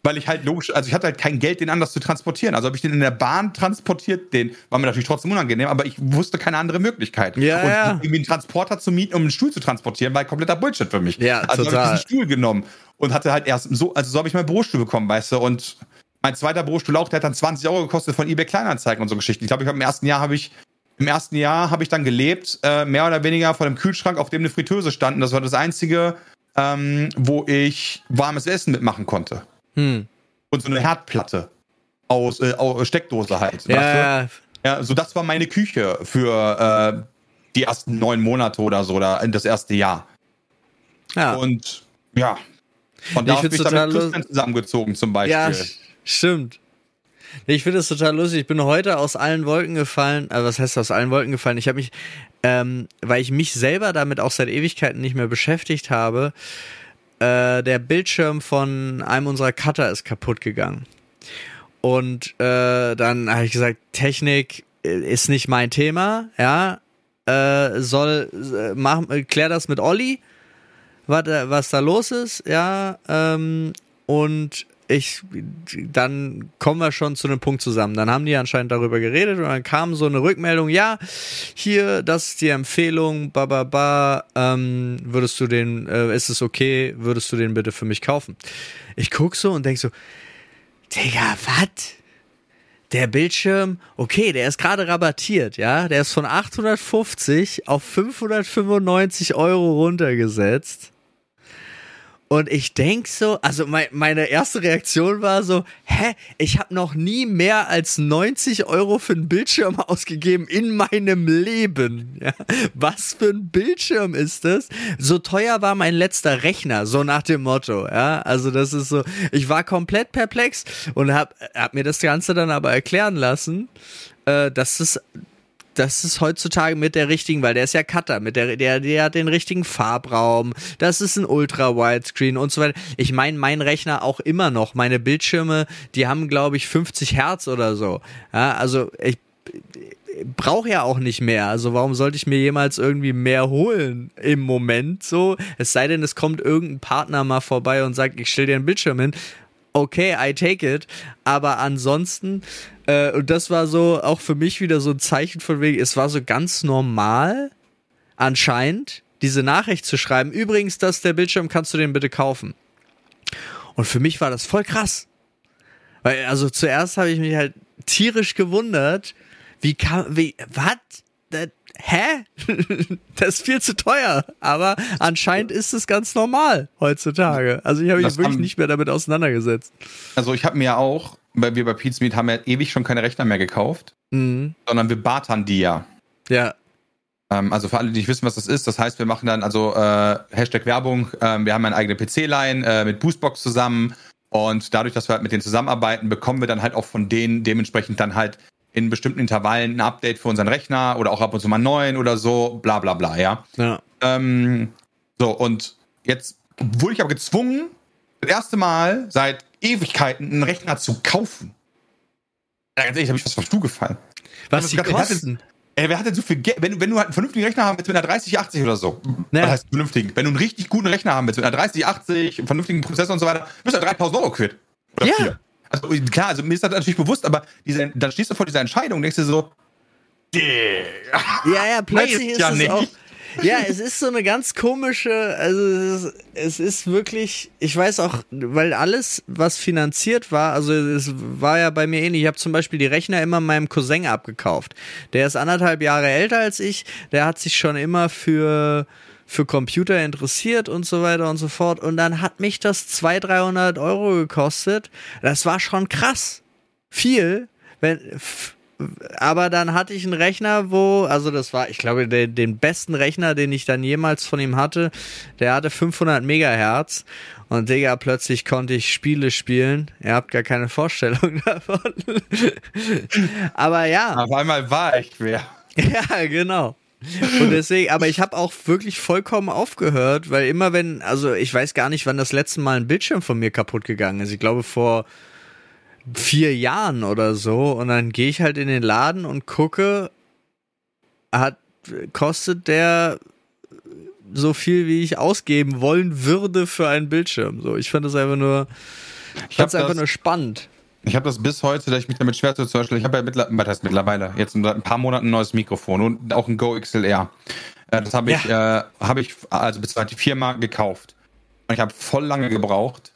Weil ich halt logisch, also ich hatte halt kein Geld, den anders zu transportieren. Also habe ich den in der Bahn transportiert, den war mir natürlich trotzdem unangenehm, aber ich wusste keine andere Möglichkeit.
Ja,
und
ja.
irgendwie einen Transporter zu mieten, um einen Stuhl zu transportieren, war kompletter Bullshit für mich.
Ja,
also
habe
ich diesen Stuhl genommen und hatte halt erst so, also so habe ich meinen Bürostuhl bekommen, weißt du, und mein zweiter Bürostuhl auch, der hat dann 20 Euro gekostet von eBay Kleinanzeigen und so Geschichten. Ich glaube, ich habe im ersten Jahr habe ich im ersten Jahr habe ich dann gelebt, äh, mehr oder weniger vor dem Kühlschrank, auf dem eine Fritteuse stand. Und das war das einzige, ähm, wo ich warmes Essen mitmachen konnte.
Hm.
Und so eine Herdplatte aus, äh, aus Steckdose halt.
Ja, ja.
ja, so das war meine Küche für äh, die ersten neun Monate oder so, oder das erste Jahr.
Ja.
Und ja, und da bin ich dann mit zusammengezogen zum Beispiel. Ja,
Stimmt. Ich finde es total lustig. Ich bin heute aus allen Wolken gefallen. Also was heißt aus allen Wolken gefallen? Ich habe mich, ähm, weil ich mich selber damit auch seit Ewigkeiten nicht mehr beschäftigt habe, äh, der Bildschirm von einem unserer Cutter ist kaputt gegangen. Und äh, dann habe ich gesagt, Technik äh, ist nicht mein Thema, ja. Äh, soll, äh, mach, klär das mit Olli, was, was da los ist, ja. Ähm, und ich, dann kommen wir schon zu einem Punkt zusammen. Dann haben die anscheinend darüber geredet und dann kam so eine Rückmeldung, ja, hier, das ist die Empfehlung, ba, ba, ähm, würdest du den, äh, ist es okay, würdest du den bitte für mich kaufen? Ich guck so und denk so, Digga, was? Der Bildschirm, okay, der ist gerade rabattiert, ja, der ist von 850 auf 595 Euro runtergesetzt. Und ich denk so, also mein, meine erste Reaktion war so, hä, ich habe noch nie mehr als 90 Euro für einen Bildschirm ausgegeben in meinem Leben. Ja, was für ein Bildschirm ist das? So teuer war mein letzter Rechner, so nach dem Motto. Ja, also das ist so, ich war komplett perplex und hab, hab mir das Ganze dann aber erklären lassen, äh, dass es das ist heutzutage mit der richtigen, weil der ist ja Cutter, mit der, der, der hat den richtigen Farbraum, das ist ein Ultra-Widescreen und so weiter. Ich meine, mein Rechner auch immer noch, meine Bildschirme, die haben, glaube ich, 50 Hertz oder so. Ja, also ich brauche ja auch nicht mehr. Also warum sollte ich mir jemals irgendwie mehr holen im Moment so? Es sei denn, es kommt irgendein Partner mal vorbei und sagt, ich stell dir einen Bildschirm hin. Okay, I take it. Aber ansonsten äh, und das war so auch für mich wieder so ein Zeichen von wegen, es war so ganz normal, anscheinend, diese Nachricht zu schreiben. Übrigens, das ist der Bildschirm, kannst du den bitte kaufen? Und für mich war das voll krass. Weil, also zuerst habe ich mich halt tierisch gewundert, wie kann, wie, was? Hä? das ist viel zu teuer. Aber anscheinend ist es ganz normal heutzutage. Also ich habe mich wirklich haben, nicht mehr damit auseinandergesetzt.
Also ich habe mir auch weil wir bei Pizmeet haben ja ewig schon keine Rechner mehr gekauft,
mhm.
sondern wir bartern die ja.
Ja.
Ähm, also für alle, die nicht wissen, was das ist, das heißt, wir machen dann also äh, Hashtag Werbung, äh, wir haben eine eigene PC-Line äh, mit Boostbox zusammen und dadurch, dass wir halt mit denen zusammenarbeiten, bekommen wir dann halt auch von denen dementsprechend dann halt in bestimmten Intervallen ein Update für unseren Rechner oder auch ab und zu mal neuen oder so, bla bla bla, ja.
Ja.
Ähm, so, und jetzt wurde ich aber gezwungen, das erste Mal seit Ewigkeiten einen Rechner zu kaufen. Ja, ganz ehrlich, habe ich was vom Stuhl gefallen.
Was die
wer hat
kosten?
Ey, wer hat denn so viel Geld? Wenn, wenn du halt einen vernünftigen Rechner haben willst mit einer 3080 oder so.
Ja.
Was heißt vernünftigen? Wenn du einen richtig guten Rechner haben willst mit einer 3080, einen vernünftigen Prozessor und so weiter, bist du ja 3000 Euro quitt. Oder
Ja.
vier. Also klar, also mir ist das natürlich bewusst, aber diese, dann stehst du vor dieser Entscheidung und denkst dir so,
Ja, ja, plötzlich ist
ja
es
nicht.
auch. Ja, es ist so eine ganz komische, also es ist, es ist wirklich, ich weiß auch, weil alles, was finanziert war, also es war ja bei mir ähnlich. Ich habe zum Beispiel die Rechner immer meinem Cousin abgekauft. Der ist anderthalb Jahre älter als ich, der hat sich schon immer für für Computer interessiert und so weiter und so fort. Und dann hat mich das 200, 300 Euro gekostet. Das war schon krass. Viel. Wenn, aber dann hatte ich einen Rechner, wo, also das war, ich glaube, der, den besten Rechner, den ich dann jemals von ihm hatte, der hatte 500 Megahertz. Und Digga, plötzlich konnte ich Spiele spielen. Ihr habt gar keine Vorstellung davon. aber ja.
auf einmal war ich wer.
Ja, genau. Und deswegen, aber ich habe auch wirklich vollkommen aufgehört, weil immer wenn, also ich weiß gar nicht, wann das letzte Mal ein Bildschirm von mir kaputt gegangen ist. Ich glaube vor vier Jahren oder so. Und dann gehe ich halt in den Laden und gucke, hat, kostet der so viel, wie ich ausgeben wollen würde für einen Bildschirm. So, ich finde das einfach nur,
Ich
fand's einfach nur spannend.
Ich hab das bis heute, dass ich mich damit schwer tue. Zum Beispiel, ich habe ja mittler, was heißt mittlerweile jetzt seit ein paar Monaten ein neues Mikrofon und auch ein Go XLR. Äh, Das habe ich, äh, habe ich also bis die Firma gekauft. Und ich habe voll lange gebraucht,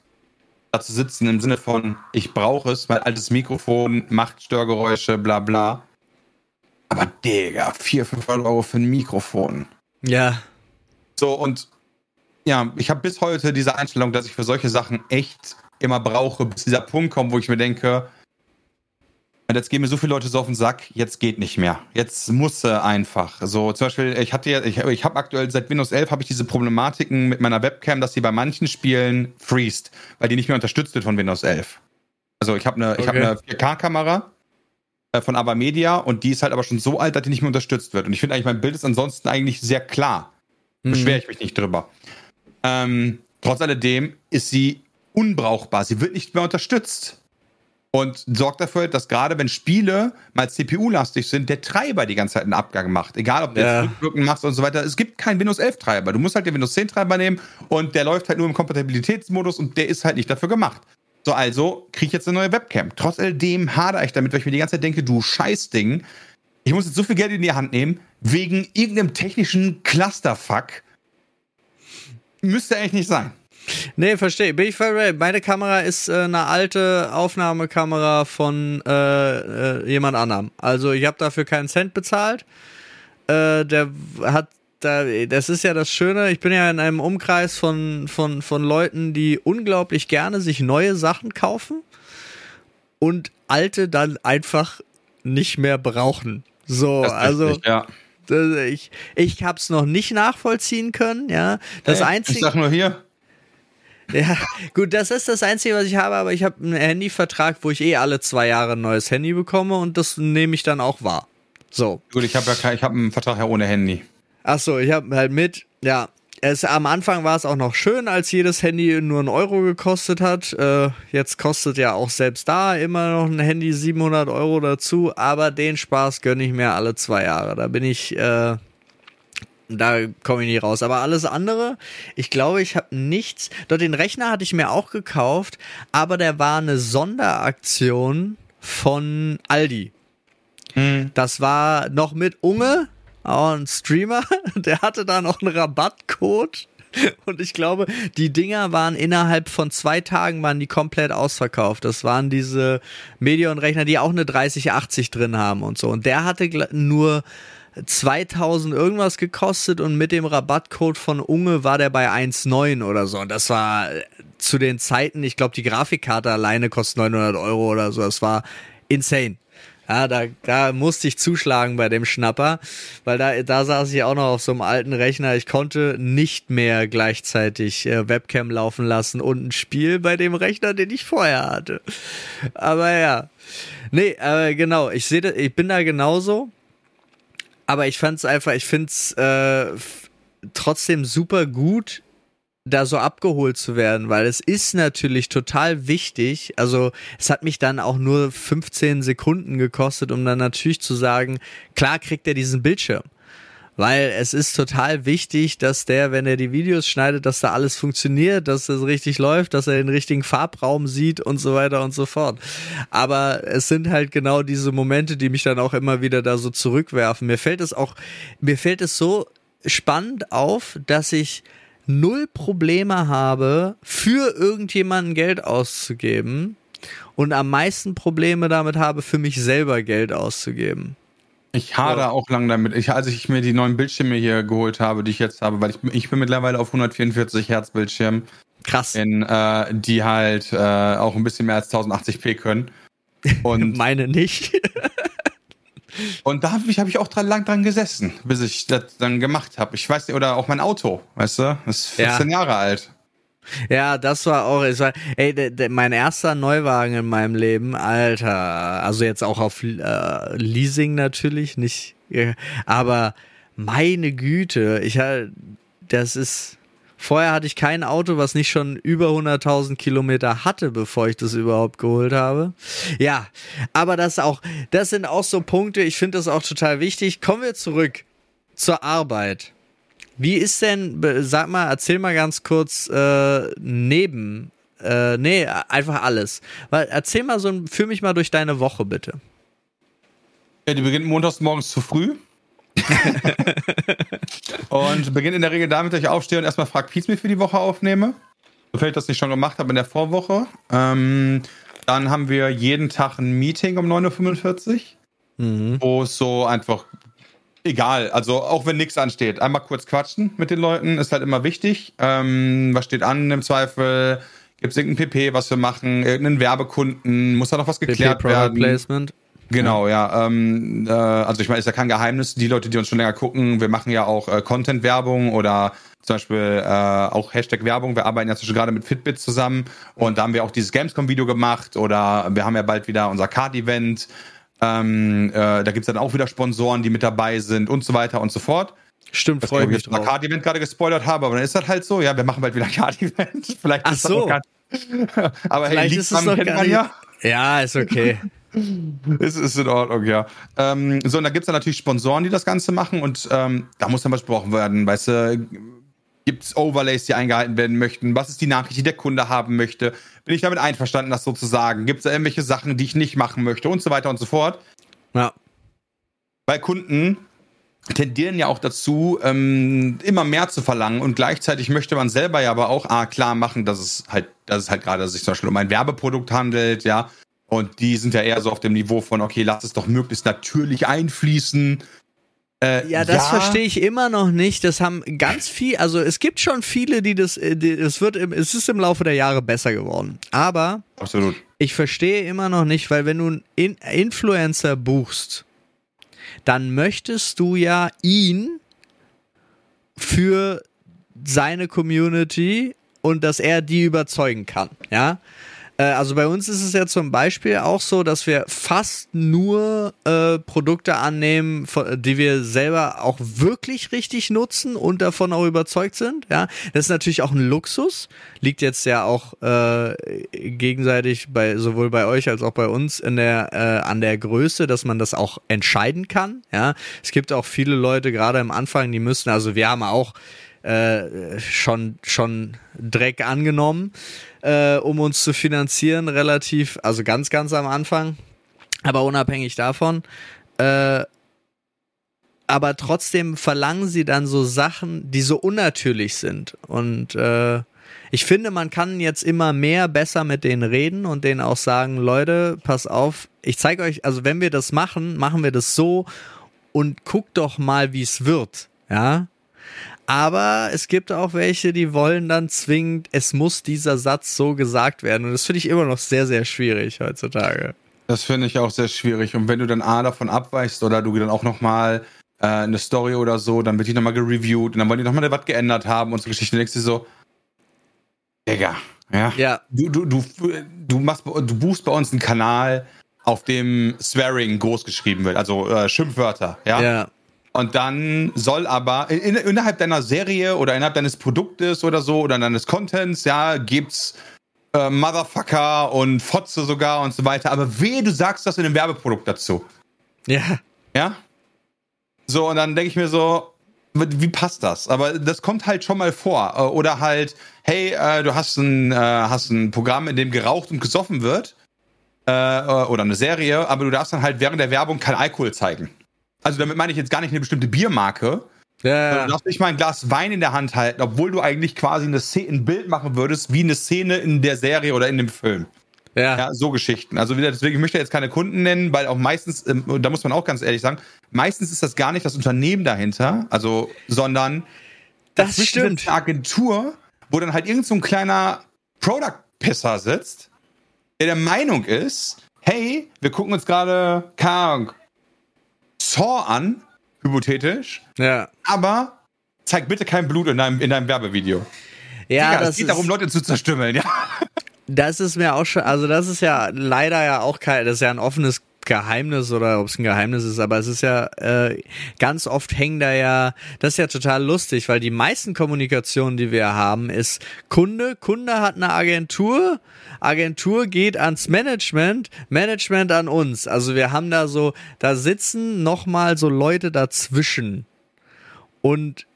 da zu sitzen im Sinne von, ich brauche es, mein altes Mikrofon macht Störgeräusche, bla bla. Aber Digga, 400, 500 Euro für ein Mikrofon.
Ja.
So, und ja, ich habe bis heute diese Einstellung, dass ich für solche Sachen echt immer brauche, bis dieser Punkt kommt, wo ich mir denke, und jetzt gehen mir so viele Leute so auf den Sack, jetzt geht nicht mehr. Jetzt muss einfach. So, zum Beispiel, ich hatte ja, ich, ich habe aktuell seit Windows 11 habe ich diese Problematiken mit meiner Webcam, dass sie bei manchen Spielen freest, weil die nicht mehr unterstützt wird von Windows 11. Also ich habe eine, ich habe
Okay.
eine 4K-Kamera äh, von Avamedia und die ist halt aber schon so alt, dass die nicht mehr unterstützt wird. Und ich finde eigentlich, mein Bild ist ansonsten eigentlich sehr klar. Beschwere ich mich nicht drüber. Ähm, trotz alledem ist sie unbrauchbar. Sie wird nicht mehr unterstützt. Und sorgt dafür, dass gerade wenn Spiele mal CPU-lastig sind, der Treiber die ganze Zeit einen Abgang macht. Egal, ob du
Ja.
Rückwirken machst und so weiter. Es gibt keinen Windows 11 Treiber. Du musst halt den Windows 10 Treiber nehmen und der läuft halt nur im Kompatibilitätsmodus und der ist halt nicht dafür gemacht. So, also kriege ich jetzt eine neue Webcam. Trotz alledem hadere ich damit, weil ich mir die ganze Zeit denke, du Scheißding, ich muss jetzt so viel Geld in die Hand nehmen, wegen irgendeinem technischen Clusterfuck. Müsste eigentlich nicht sein.
Nee, verstehe. Bin ich voll. Meine Kamera ist äh, eine alte Aufnahmekamera von äh, äh, jemand anderem. Also ich habe dafür keinen Cent bezahlt. Äh, der hat da, das ist ja das Schöne, ich bin ja in einem Umkreis von, von, von Leuten, die unglaublich gerne sich neue Sachen kaufen und alte dann einfach nicht mehr brauchen. So, also
richtig, ja.
ich, ich habe es noch nicht nachvollziehen können, ja. Das
Ey,
einzige.
Ich sag nur hier,
Ja, gut, das ist das Einzige, was ich habe, aber ich habe einen Handyvertrag, wo ich eh alle zwei Jahre ein neues Handy bekomme und das nehme ich dann auch wahr. So.
gut, ich habe ja kein, ich habe einen Vertrag ja ohne Handy.
Ach so, ich habe halt mit, ja. Es, am Anfang war es auch noch schön, als jedes Handy nur einen Euro gekostet hat. Äh, jetzt kostet ja auch selbst da immer noch ein Handy 700 Euro dazu, aber den Spaß gönne ich mir alle zwei Jahre. Da bin ich, äh, da komme ich nicht raus. Aber alles andere, ich glaube, ich habe nichts. Dort den Rechner hatte ich mir auch gekauft, aber der war eine Sonderaktion von Aldi. Das war noch mit Unge, auch ein Streamer, der hatte da noch einen Rabattcode. Und ich glaube, die Dinger waren innerhalb von zwei Tagen waren die komplett ausverkauft. Das waren diese Medion-Rechner, die auch eine 3080 drin haben und so. Und der hatte nur 2000 irgendwas gekostet und mit dem Rabattcode von Unge war der bei 1,9 oder so. Und das war äh, zu den Zeiten, ich glaube, die Grafikkarte alleine kostet 900 Euro oder so. Das war insane. Ja, da, da musste ich zuschlagen bei dem Schnapper, weil da, da saß ich auch noch auf so einem alten Rechner. Ich konnte nicht mehr gleichzeitig äh, Webcam laufen lassen und ein Spiel bei dem Rechner, den ich vorher hatte. Aber ja. Nee, äh, genau, ich sehe, ich bin da genauso. Aber ich fand's einfach, ich find's äh, trotzdem super gut, da so abgeholt zu werden, weil es ist natürlich total wichtig. Also es hat mich dann auch nur 15 Sekunden gekostet, um dann natürlich zu sagen, klar kriegt er diesen Bildschirm. Weil es ist total wichtig, dass der, wenn er die Videos schneidet, dass da alles funktioniert, dass das richtig läuft, dass er den richtigen Farbraum sieht und so weiter und so fort. Aber es sind halt genau diese Momente, die mich dann auch immer wieder da so zurückwerfen. Mir fällt es auch, mir fällt es so spannend auf, dass ich null Probleme habe, für irgendjemanden Geld auszugeben und am meisten Probleme damit habe, für mich selber Geld auszugeben.
Ich hader ja. auch lang damit. Ich, als ich mir die neuen Bildschirme hier geholt habe, die ich jetzt habe, weil ich, ich bin mittlerweile auf 144 Hertz Bildschirm.
Krass.
In, äh, die halt äh, auch ein bisschen mehr als 1080p können.
Und Meine nicht.
Und da habe ich, hab ich auch dran, lang dran gesessen, bis ich das dann gemacht habe. Ich weiß nicht, oder auch mein Auto, weißt du? Das ist 14 ja. Jahre alt.
Ja, das war auch, es war, ey, de, de, mein erster Neuwagen in meinem Leben, Alter. Also jetzt auch auf äh, Leasing natürlich, nicht, aber meine Güte, ich halt, das ist, Vorher hatte ich kein Auto, was nicht schon über 100.000 Kilometer hatte, bevor ich das überhaupt geholt habe. Ja, aber das auch, das sind auch so Punkte. Ich finde das auch total wichtig. Kommen wir zurück zur Arbeit. Wie ist denn, sag mal, erzähl mal ganz kurz äh, neben, äh, nee, einfach alles. Weil, erzähl mal so, führ mich mal durch deine Woche bitte.
Ja, die beginnt montags morgens zu früh. und beginnt in der Regel damit, dass ich aufstehe und erstmal frage, wie ich für die Woche aufnehme. Sofern ich das nicht schon gemacht habe in der Vorwoche. Ähm, dann haben wir jeden Tag ein Meeting um 9.45 Uhr, mhm. wo es so einfach egal, also auch wenn nichts ansteht, einmal kurz quatschen mit den Leuten ist halt immer wichtig. Ähm, was steht an im Zweifel? Gibt es irgendein PP, was wir machen? Irgendeinen Werbekunden? Muss da noch was geklärt PP werden?
Placement.
Genau, ja. Ähm, äh, also ich meine, ist ja kein Geheimnis. Die Leute, die uns schon länger gucken, wir machen ja auch äh, Content-Werbung oder zum Beispiel äh, auch Hashtag Werbung. Wir arbeiten ja zum Beispiel gerade mit Fitbit zusammen und da haben wir auch dieses Gamescom-Video gemacht oder wir haben ja bald wieder unser Card-Event. Ähm, äh, da gibt's dann auch wieder Sponsoren, die mit dabei sind und so weiter und so fort.
Stimmt, freue mich
drauf. Ich Card-Event gerade gespoilert habe, aber dann ist das halt so. Ja, wir machen bald wieder Card-Event. Vielleicht
Ach ist so.
das aber
Vielleicht hey, ist es noch kennt man ja. Ja, ist okay.
ist, ist in Ordnung, ja. Ähm, so, und da gibt es dann natürlich Sponsoren, die das Ganze machen und ähm, da muss dann besprochen werden, weißt du, gibt es Overlays, die eingehalten werden möchten? Was ist die Nachricht, die der Kunde haben möchte? Bin ich damit einverstanden, das sozusagen? Gibt es da irgendwelche Sachen, die ich nicht machen möchte und so weiter und so fort?
Ja.
Weil Kunden tendieren ja auch dazu, ähm, immer mehr zu verlangen und gleichzeitig möchte man selber ja aber auch ah, klar machen, dass es halt, dass es halt gerade sich zum Beispiel um ein Werbeprodukt handelt, ja, und die sind ja eher so auf dem Niveau von, okay, lass es doch möglichst natürlich einfließen.
Äh, ja, das ja. verstehe ich immer noch nicht. Das haben ganz viel, also es gibt schon viele, die das, äh, die, es wird, im, es ist im Laufe der Jahre besser geworden. Aber
Absolut.
ich verstehe immer noch nicht, weil wenn du einen In Influencer buchst, dann möchtest du ja ihn für seine Community und dass er die überzeugen kann, ja. Äh, also bei uns ist es ja zum Beispiel auch so, dass wir fast nur äh, Produkte annehmen, die wir selber auch wirklich richtig nutzen und davon auch überzeugt sind. Ja, das ist natürlich auch ein Luxus. Liegt jetzt ja auch äh, gegenseitig bei sowohl bei euch als auch bei uns in der äh, an der Größe, dass man das auch entscheiden kann. Ja, es gibt auch viele Leute gerade am Anfang, die müssen. Also wir haben auch äh, schon schon Dreck angenommen äh, um uns zu finanzieren, relativ, also ganz, ganz am Anfang. Aber unabhängig davon, äh, aber trotzdem verlangen sie dann so Sachen, die so unnatürlich sind. Und äh, ich finde, man kann jetzt immer mehr besser mit denen reden und denen auch sagen, Leute, pass auf, ich zeige euch, also wenn wir das machen, machen wir das so und guckt doch mal, wie es wird. Ja, aber es gibt auch welche, die wollen dann zwingend, es muss dieser Satz so gesagt werden. Und das finde ich immer noch sehr, sehr schwierig heutzutage.
Das finde ich auch sehr schwierig. Und wenn du dann A davon abweichst oder du dann auch nochmal äh, eine Story oder so, dann wird die nochmal gereviewt und dann wollen die nochmal was geändert haben und so Geschichten. Dann denkst du dir so, Digga, ja.
Ja.
Du, du, du, du, machst, du buchst bei uns einen Kanal, auf dem Swearing groß geschrieben wird, also äh, Schimpfwörter, ja.
Ja.
Und dann soll aber in, innerhalb deiner Serie oder innerhalb deines Produktes oder so oder deines Contents, ja, gibt's äh, Motherfucker und Fotze sogar und so weiter. Aber wehe, du sagst das in einem Werbeprodukt dazu.
Ja.
Ja? So, und dann denke ich mir so, wie passt das? Aber das kommt halt schon mal vor. Äh, Oder halt, hey, äh, du hast ein, äh, hast ein Programm, in dem geraucht und gesoffen wird. Äh, oder eine Serie, aber du darfst dann halt während der Werbung kein Alkohol zeigen. Also damit meine ich jetzt gar nicht eine bestimmte Biermarke.
Ja.
Du darfst nicht mal ein Glas Wein in der Hand halten, obwohl du eigentlich quasi eine Szene, ein Bild machen würdest, wie eine Szene in der Serie oder in dem Film.
Ja.
Ja, so Geschichten. Also wieder, deswegen, ich möchte jetzt keine Kunden nennen, weil auch meistens, ähm, da muss man auch ganz ehrlich sagen, meistens ist das gar nicht das Unternehmen dahinter, also, sondern
Das stimmt.
Eine Agentur, wo dann halt irgend so ein kleiner Product-Pisser sitzt, der der Meinung ist, hey, wir gucken uns gerade, keine Ahnung, Saw an, hypothetisch,
Ja.
aber zeig bitte kein Blut in deinem, in deinem Werbevideo.
Ja,
Digga,
das
es geht darum, Leute zu zerstümmeln, ja.
das ist mir auch schon, also das ist ja leider ja auch kein, das ist ja ein offenes Geheimnis oder ob es ein Geheimnis ist, aber es ist ja äh, ganz oft hängen da ja, das ist ja total lustig, weil die meisten Kommunikationen, die wir haben, ist Kunde, Kunde hat eine Agentur, Agentur geht ans Management, Management an uns. Also wir haben da so, da sitzen nochmal so Leute dazwischen. Und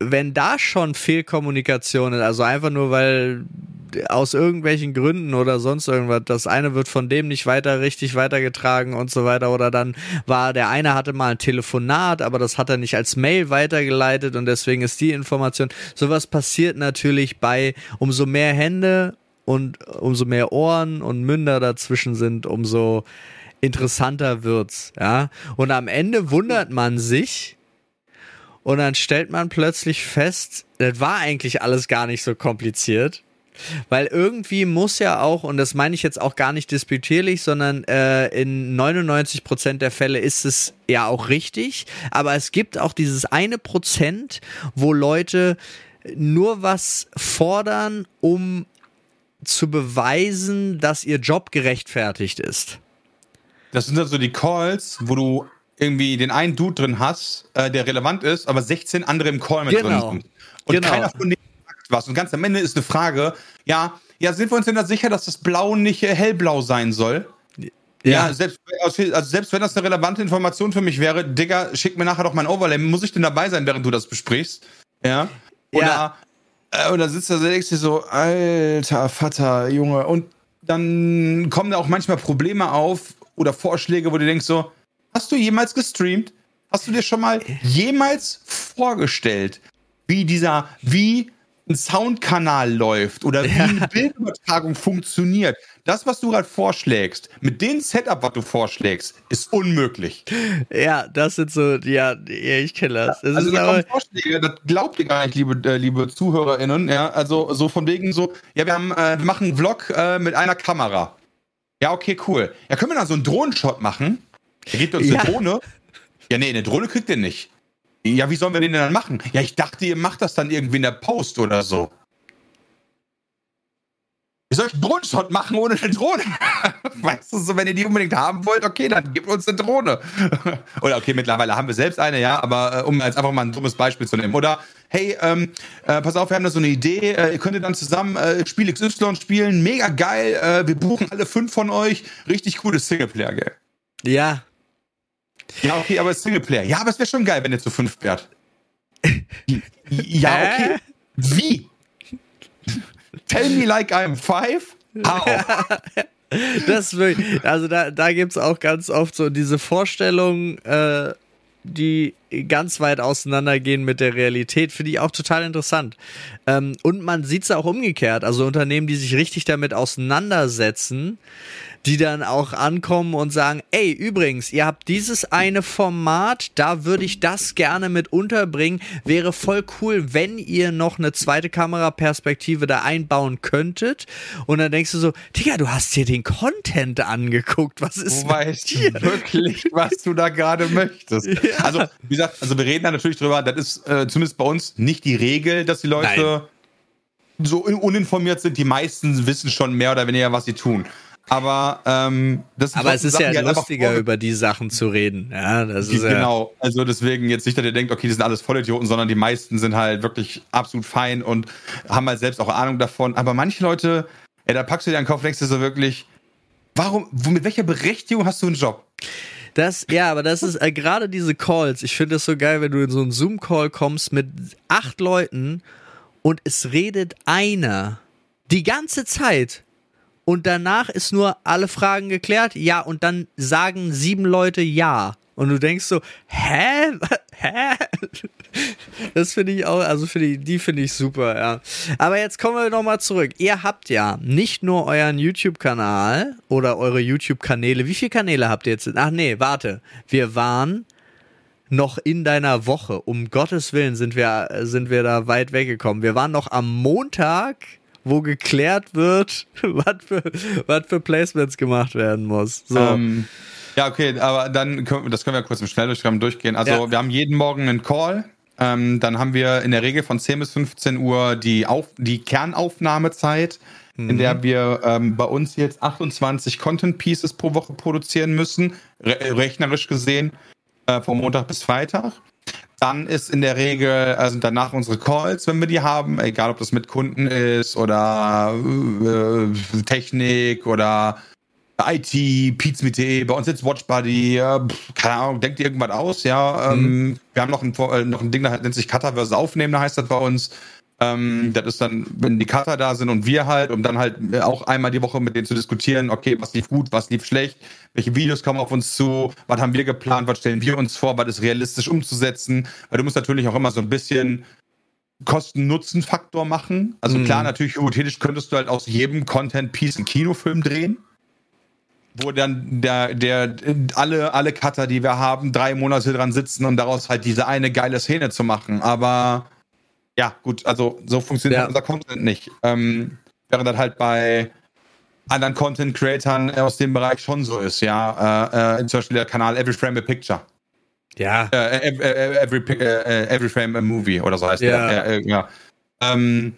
wenn da schon Fehlkommunikation ist, also einfach nur weil aus irgendwelchen Gründen oder sonst irgendwas, das eine wird von dem nicht weiter richtig weitergetragen und so weiter oder dann war der eine hatte mal ein Telefonat, aber das hat er nicht als Mail weitergeleitet und deswegen ist die Information, sowas passiert natürlich bei umso mehr Hände und umso mehr Ohren und Münder dazwischen sind, umso interessanter wird's, ja? Und am Ende wundert man sich, und dann stellt man plötzlich fest, das war eigentlich alles gar nicht so kompliziert. Weil irgendwie muss ja auch, und das meine ich jetzt auch gar nicht disputierlich, sondern äh, in 99% der Fälle ist es ja auch richtig, aber es gibt auch dieses eine Prozent, wo Leute nur was fordern, um zu beweisen, dass ihr Job gerechtfertigt ist.
Das sind dann so die Calls, wo du irgendwie den einen Dude drin hast, äh, der relevant ist, aber 16 andere im Call mit
Genau.
drin sind. Und
Genau.
keiner von denen sagt was. Und ganz am Ende ist eine Frage, ja, ja, sind wir uns denn da sicher, dass das Blau nicht äh, hellblau sein soll? Ja, selbst, also selbst wenn das eine relevante Information für mich wäre, Digga, schick mir nachher doch mein Overlay. Muss ich denn dabei sein, während du das besprichst? Ja. Oder,
Ja.
äh, oder sitzt da so, denkst du dir so, alter Vater, Junge. Und dann kommen da auch manchmal Probleme auf oder Vorschläge, wo du denkst so, hast du jemals gestreamt? Hast du dir schon mal jemals vorgestellt, wie dieser, wie ein Soundkanal läuft oder wie eine Bildübertragung funktioniert? Das, was du gerade vorschlägst, mit dem Setup, was du vorschlägst, ist unmöglich.
Ja, das sind so, ja, ich kenne das. Es
Also
ist
da kommen Vorschläge, das glaubt ihr gar nicht, liebe, äh, liebe ZuhörerInnen. Ja, also so von wegen so, ja, wir haben, äh, wir machen einen Vlog äh, mit einer Kamera. Ja, okay, cool. Ja, können wir dann so einen Drohnenshot machen? Der gibt uns
Ja.
eine Drohne. Ja, nee, eine Drohne kriegt ihr nicht. Ja, wie sollen wir den denn dann machen? Ja, ich dachte, ihr macht das dann irgendwie in der Post oder so. Wie soll ich einen Drohnenshot machen ohne eine Drohne? weißt du, so, wenn ihr die unbedingt haben wollt, okay, dann gebt uns eine Drohne. Oder okay, mittlerweile haben wir selbst eine, ja, aber äh, um jetzt einfach mal ein dummes Beispiel zu nehmen. Oder, hey, ähm, äh, pass auf, wir haben da so eine Idee, äh, ihr könntet dann zusammen äh, Spiel XY spielen, mega geil, äh, wir buchen alle fünf von euch, richtig cooles Singleplayer-Game.
ja,
Ja, okay, aber Singleplayer. Ja, aber es wäre schon geil, wenn ihr zu fünf wärt. Ja, okay. Wie? Tell me like I'm five? How?
Das wirklich, also da, da gibt's auch ganz oft so diese Vorstellungen, äh, die ganz weit auseinandergehen mit der Realität, finde ich auch total interessant. Ähm, und man sieht's auch umgekehrt, also Unternehmen, die sich richtig damit auseinandersetzen, die dann auch ankommen und sagen, ey, übrigens, ihr habt dieses eine Format, da würde ich das gerne mit unterbringen. Wäre voll cool, wenn ihr noch eine zweite Kameraperspektive da einbauen könntet. Und dann denkst du so, Digga, du hast dir den Content angeguckt. Was ist
du weißt dir? wirklich, was du da gerade möchtest. Ja. Also, wie gesagt, also wir reden da natürlich drüber, das ist äh, zumindest bei uns nicht die Regel, dass die Leute Nein so uninformiert sind. Die meisten wissen schon mehr oder weniger, was sie tun. Aber ähm, das
Aber es ist Sachen, ja lustiger, über die Sachen zu reden. Ja, das ist
genau. Ja also deswegen jetzt nicht, dass ihr denkt, okay, die sind alles Vollidioten, sondern die meisten sind halt wirklich absolut fein und haben halt selbst auch Ahnung davon. Aber manche Leute, ey, da packst du dir einen Kopf, denkst du so wirklich, warum, mit welcher Berechtigung hast du einen Job?
Das, ja, aber das ist äh, gerade diese Calls. Ich finde es so geil, wenn du in so einen Zoom-Call kommst mit acht Leuten und es redet einer die ganze Zeit und danach ist nur alle Fragen geklärt, ja, und dann sagen sieben Leute ja. Und du denkst so, hä? Hä? Das finde ich auch, also finde ich, die finde ich super, ja. Aber jetzt kommen wir nochmal zurück. Ihr habt ja nicht nur euren YouTube-Kanal oder eure YouTube-Kanäle. Wie viele Kanäle habt ihr jetzt? Ach nee, warte. Wir waren noch in deiner Woche. Um Gottes Willen sind wir, sind wir da weit weggekommen. Wir waren noch am Montag, wo geklärt wird, was für, was für Placements gemacht werden muss. So.
Ähm, ja, okay, aber dann können, das können wir kurz im Schnelldurchgang durchgehen. Also ja. wir haben jeden Morgen einen Call. Ähm, dann haben wir in der Regel von 10 bis 15 Uhr die, Auf, die Kernaufnahmezeit, mhm. in der wir ähm, bei uns jetzt 28 Content Pieces pro Woche produzieren müssen, re rechnerisch gesehen äh, vom Montag bis Freitag. Dann ist in der Regel, also danach unsere Calls, wenn wir die haben, egal ob das mit Kunden ist oder äh, Technik oder IT, Pizza.de, bei uns jetzt WatchBuddy, äh, keine Ahnung, denkt ihr irgendwas aus, ja. Ähm, mhm. wir haben noch ein, äh, noch ein Ding, das nennt sich Cutter versus Aufnehmen, da heißt das bei uns. Ähm, das ist dann, wenn die Cutter da sind und wir halt, um dann halt auch einmal die Woche mit denen zu diskutieren, okay, was lief gut, was lief schlecht, welche Videos kommen auf uns zu, was haben wir geplant, was stellen wir uns vor, was ist realistisch umzusetzen. Weil du musst natürlich auch immer so ein bisschen Kosten-Nutzen-Faktor machen. Also mhm. klar, natürlich hypothetisch könntest du halt aus jedem Content-Piece einen Kinofilm drehen wo dann der, der, alle, alle Cutter, die wir haben, drei Monate dran sitzen und daraus halt diese eine geile Szene zu machen. Aber ja, gut, also so funktioniert ja. unser Content nicht. Ähm, während das halt bei anderen Content Creatern aus dem Bereich schon so ist, ja. Äh, äh, zum Beispiel der Kanal Every Frame a Picture.
Ja.
Äh, every, äh, every Frame a Movie oder so heißt ja. der. Äh, ja. Ähm,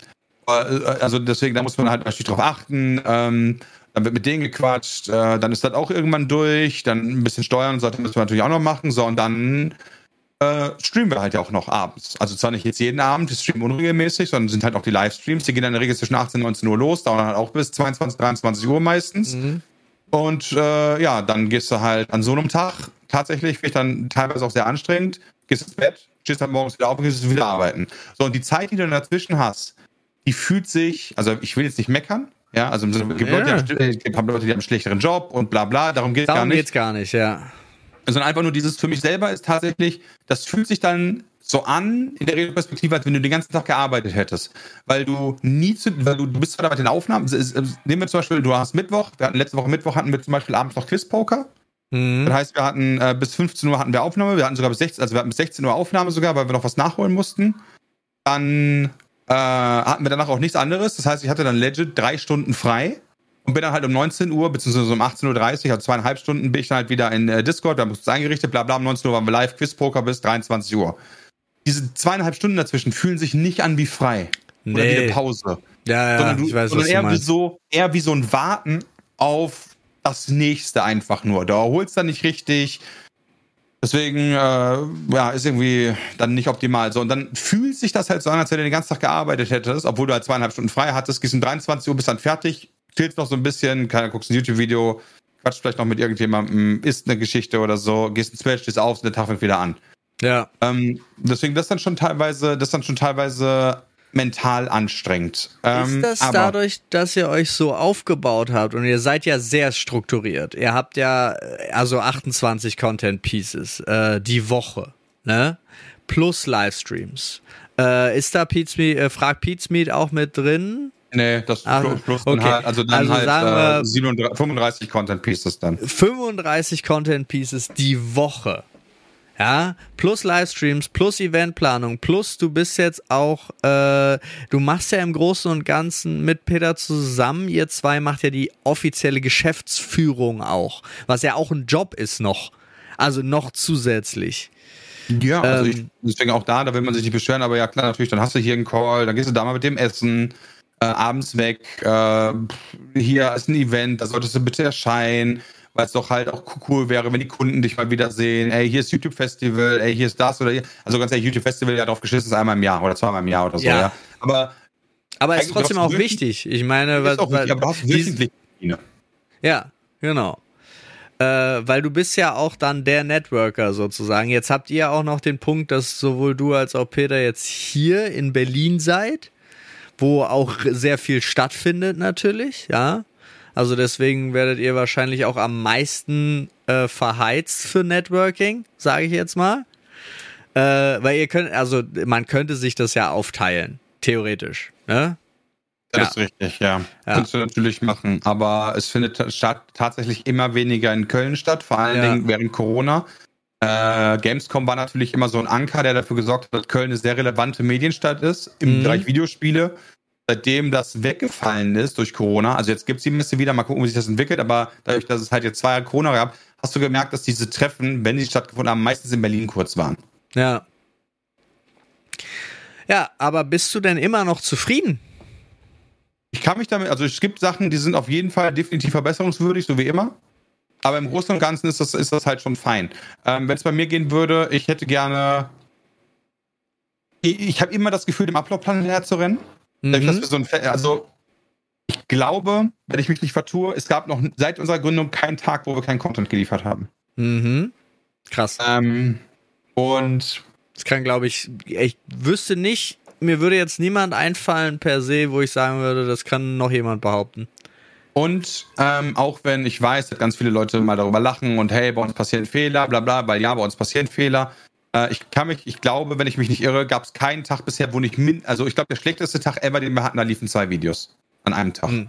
äh, also deswegen, da muss man halt natürlich drauf achten. Ähm, dann wird mit denen gequatscht, äh, dann ist das auch irgendwann durch, dann ein bisschen steuern und so, das müssen wir natürlich auch noch machen. So, und dann äh, streamen wir halt ja auch noch abends. Also zwar nicht jetzt jeden Abend, wir streamen unregelmäßig, sondern sind halt auch die Livestreams. Die gehen dann in der Regel zwischen 18 und 19 Uhr los, dauern halt auch bis 22, 23 Uhr meistens. Mhm. Und äh, ja, dann gehst du halt an so einem Tag, tatsächlich, finde ich dann teilweise auch sehr anstrengend, gehst ins Bett, stehst dann morgens wieder auf und gehst wieder arbeiten. So, und die Zeit, die du dazwischen hast, die fühlt sich, also ich will jetzt nicht meckern, ja, also es gibt, ja. Leute, die haben, Leute, die haben einen schlechteren Job und bla bla, darum geht es gar nicht. Darum
geht's gar nicht, ja
sondern einfach nur dieses für mich selber ist tatsächlich, das fühlt sich dann so an in der Regelperspektive, als wenn du den ganzen Tag gearbeitet hättest. Weil du nie zu, weil du, du bist zwar dabei den Aufnahmen, nehmen wir zum Beispiel, du hast Mittwoch, wir hatten letzte Woche Mittwoch hatten wir zum Beispiel abends noch Quizpoker. Mhm. Das heißt, wir hatten äh, bis 15 Uhr hatten wir Aufnahme, wir hatten sogar bis 16, also wir hatten bis 16 Uhr Aufnahme sogar, weil wir noch was nachholen mussten. Dann äh, hatten wir danach auch nichts anderes. Das heißt, ich hatte dann legit drei Stunden frei und bin dann halt um 19 Uhr, beziehungsweise um 18.30 Uhr, also zweieinhalb Stunden, bin ich dann halt wieder in äh, Discord, da wir uns eingerichtet, bla bla, um 19 Uhr waren wir live, Quizpoker bis 23 Uhr. Diese zweieinhalb Stunden dazwischen fühlen sich nicht an wie frei. Nee. Oder wie eine Pause.
Ja, ja,
sondern du,
ich weiß,
sondern eher wie so, eher wie so ein Warten auf das nächste einfach nur. Da erholst dann nicht richtig. Deswegen, äh, ja, ist irgendwie dann nicht optimal. So, und dann fühlt sich das halt so an, als wenn du den ganzen Tag gearbeitet hättest, obwohl du halt zweieinhalb Stunden frei hattest, gehst um 23 Uhr, bist dann fertig, chillst noch so ein bisschen, keiner guckst ein YouTube-Video, quatscht vielleicht noch mit irgendjemandem, isst eine Geschichte oder so, gehst ins Bett, stehst auf und der Tag fängt wieder an.
Ja.
Ähm, deswegen, das dann schon teilweise, das dann schon teilweise mental anstrengend.
Ähm, ist das dadurch, dass ihr euch so aufgebaut habt und ihr seid ja sehr strukturiert. Ihr habt ja also 28 Content Pieces äh, die Woche, ne? Plus Livestreams. Äh, ist da Pete's Meet, äh, fragt Pete's Meet auch mit drin?
Nee, das also, plus dann okay. halt, also dann also halt äh, 37, 35 Content Pieces dann.
35 Content Pieces die Woche. Ja, plus Livestreams, plus Eventplanung, plus du bist jetzt auch, äh, du machst ja im Großen und Ganzen mit Peter zusammen, ihr zwei macht ja die offizielle Geschäftsführung auch, was ja auch ein Job ist noch. Also noch zusätzlich.
Ja, also ähm, ich, deswegen auch da, da will man sich nicht beschweren, aber ja klar, natürlich, dann hast du hier einen Call, dann gehst du da mal mit dem Essen, äh, abends weg, äh, hier ist ein Event, da solltest du bitte erscheinen weil es doch halt auch cool wäre, wenn die Kunden dich mal wieder sehen. Ey, hier ist YouTube Festival, ey, hier ist das oder hier. Also ganz ehrlich, YouTube Festival ja drauf geschissen ist einmal im Jahr oder zweimal im Jahr oder so, ja. ja. Aber
aber ist trotzdem auch wichtig. Ich meine, was, auch
wichtig, aber hast wöchentlich
Ja, genau. Äh, weil du bist ja auch dann der Networker sozusagen. Jetzt habt ihr auch noch den Punkt, dass sowohl du als auch Peter jetzt hier in Berlin seid, wo auch sehr viel stattfindet natürlich, ja. Also deswegen werdet ihr wahrscheinlich auch am meisten äh, verheizt für Networking, sage ich jetzt mal. Äh, weil ihr könnt, also man könnte sich das ja aufteilen, theoretisch. Ne?
Das ja. ist richtig, ja. ja. Kannst du natürlich machen. Aber es findet statt, tatsächlich immer weniger in Köln statt, vor allen ja. Dingen während Corona. Äh, Gamescom war natürlich immer so ein Anker, der dafür gesorgt hat, dass Köln eine sehr relevante Medienstadt ist im mhm. Bereich Videospiele seitdem das weggefallen ist durch Corona, also jetzt gibt es die Messe wieder, mal gucken, wie sich das entwickelt, aber dadurch, dass es halt jetzt zwei Jahre Corona gab, hast du gemerkt, dass diese Treffen, wenn sie stattgefunden haben, meistens in Berlin kurz waren.
Ja. Ja, aber bist du denn immer noch zufrieden?
Ich kann mich damit, also es gibt Sachen, die sind auf jeden Fall definitiv verbesserungswürdig, so wie immer. Aber im Großen und Ganzen ist das, ist das halt schon fein. Ähm, wenn es bei mir gehen würde, ich hätte gerne. Ich, ich habe immer das Gefühl, dem Upload-Plan hinterher zu rennen. Mhm. So ein, also ich glaube, wenn ich mich nicht vertue, es gab noch seit unserer Gründung keinen Tag, wo wir keinen Content geliefert haben.
Mhm. Krass.
Ähm, und
das kann, glaube ich, ich wüsste nicht, mir würde jetzt niemand einfallen per se, wo ich sagen würde, das kann noch jemand behaupten.
Und ähm, auch wenn ich weiß, dass ganz viele Leute mal darüber lachen und hey, bei uns passieren Fehler, bla bla, weil ja, bei uns passieren Fehler. Äh, ich kann mich, ich glaube, wenn ich mich nicht irre, gab es keinen Tag bisher, wo nicht min, also ich glaube, der schlechteste Tag ever, den wir hatten, da liefen zwei Videos an einem Tag. Mhm.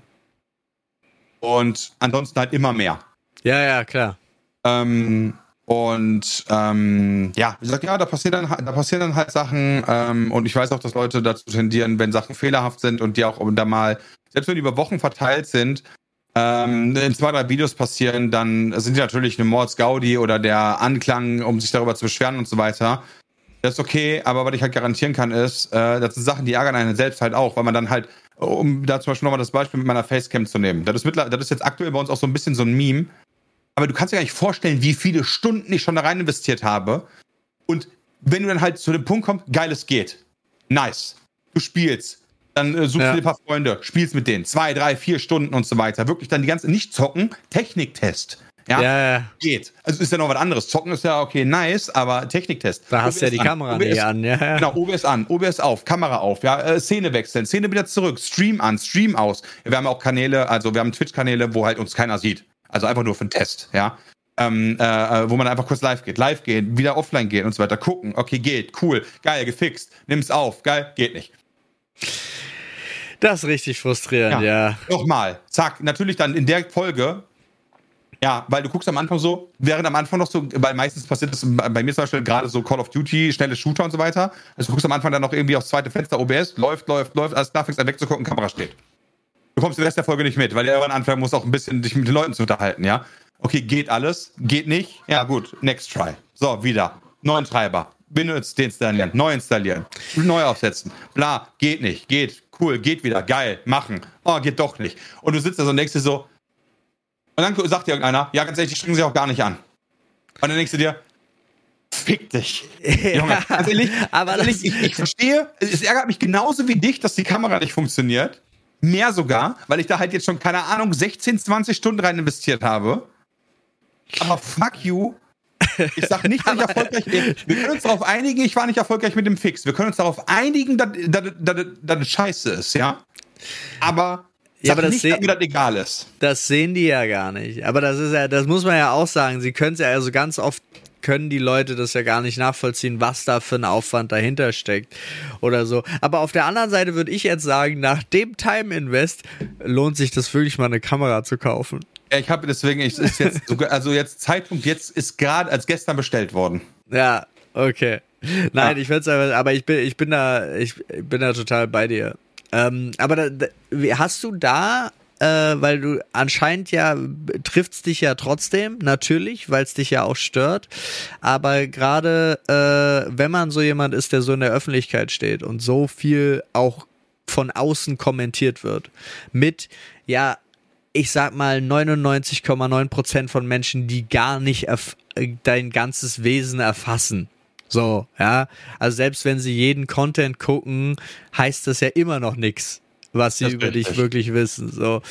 Und ansonsten halt immer mehr.
Ja, ja, klar.
Ähm, und ähm, ja, wie gesagt, ja, da passieren dann, da passieren dann halt Sachen. Ähm, und ich weiß auch, dass Leute dazu tendieren, wenn Sachen fehlerhaft sind und die auch da mal, selbst wenn die über Wochen verteilt sind, ähm, in zwei, drei Videos passieren, dann sind die natürlich eine Mords Gaudi oder der Anklang, um sich darüber zu beschweren und so weiter. Das ist okay, aber was ich halt garantieren kann, ist, äh, das sind Sachen, die ärgern einen selbst halt auch, weil man dann halt, um da zum Beispiel nochmal das Beispiel mit meiner Facecam zu nehmen, das ist, mittler das ist jetzt aktuell bei uns auch so ein bisschen so ein Meme, aber du kannst dir gar nicht vorstellen, wie viele Stunden ich schon da rein investiert habe. Und wenn du dann halt zu dem Punkt kommst, geil, es geht. Nice. Du spielst dann äh, suchst ja. dir ein paar Freunde, spielst mit denen. Zwei, drei, vier Stunden und so weiter. Wirklich dann die ganze, nicht zocken, Techniktest. Ja,
ja,
geht. Also ist ja noch was anderes. Zocken ist ja okay, nice, aber Techniktest.
Da hast du ja die an. Kamera OBS, nicht an, ja.
Genau, OBS an, OBS auf, Kamera auf, ja, äh, Szene wechseln, Szene wieder zurück, Stream an, Stream aus. Wir haben auch Kanäle, also wir haben Twitch-Kanäle, wo halt uns keiner sieht. Also einfach nur für einen Test, ja. Ähm, äh, äh wo man einfach kurz live geht, live gehen, wieder offline gehen und so weiter, gucken, okay, geht, cool, geil, gefixt, nimm's auf, geil, geht nicht.
Das ist richtig frustrierend, ja. ja.
Nochmal, zack, natürlich dann in der Folge ja, weil du guckst am Anfang so, während am Anfang noch so, weil meistens passiert das bei mir zum Beispiel gerade so Call of Duty, schnelle Shooter und so weiter. Also du guckst am Anfang dann noch irgendwie aufs zweite Fenster, OBS, läuft, läuft, läuft, alles klar, fängst an wegzugucken, Kamera steht. Du kommst den Rest der Folge nicht mit, weil der am Anfang muss auch ein bisschen dich mit den Leuten zu unterhalten, ja. Okay, geht alles, geht nicht, ja gut, next try. So, wieder. Neuen Treiber. Benutzt, deinstallieren, neu installieren, neu aufsetzen. Bla, geht nicht, geht, cool, geht wieder, geil, machen. Oh, geht doch nicht. Und du sitzt da so und denkst dir so, und dann sagt dir irgendeiner, ja, ganz ehrlich, die strengen sich auch gar nicht an. Und dann denkst du dir, fick dich. Junge, ganz ehrlich, aber ganz ehrlich ich, ich verstehe, es ärgert mich genauso wie dich, dass die Kamera nicht funktioniert. Mehr sogar, weil ich da halt jetzt schon, keine Ahnung, 16, 20 Stunden rein investiert habe. Aber fuck you, ich sage nicht, dass ich erfolgreich bin. Wir können uns darauf einigen, ich war nicht erfolgreich mit dem Fix. Wir können uns darauf einigen, dass das scheiße ist, ja? Aber
ja, aber das, nicht,
dass das egal ist.
Das sehen die ja gar nicht. Aber das ist ja, das muss man ja auch sagen. Sie können es ja also ganz oft können die Leute das ja gar nicht nachvollziehen, was da für ein Aufwand dahinter steckt oder so. Aber auf der anderen Seite würde ich jetzt sagen, nach dem Time Invest lohnt sich das wirklich mal eine Kamera zu kaufen.
Ja, ich habe deswegen, ich ist jetzt sogar, also jetzt Zeitpunkt, jetzt ist gerade als gestern bestellt worden.
Ja, okay. Nein, ja. ich würde aber, aber ich bin, ich bin da, ich bin da total bei dir. Ähm, aber da, da, hast du da, äh, weil du anscheinend ja trifft's dich ja trotzdem, natürlich, weil es dich ja auch stört. Aber gerade äh, wenn man so jemand ist, der so in der Öffentlichkeit steht und so viel auch von außen kommentiert wird, mit ja ich sag mal 99,9% von Menschen, die gar nicht dein ganzes Wesen erfassen. So, ja. Also selbst wenn sie jeden Content gucken, heißt das ja immer noch nichts, was sie das über dich wirklich wissen. So.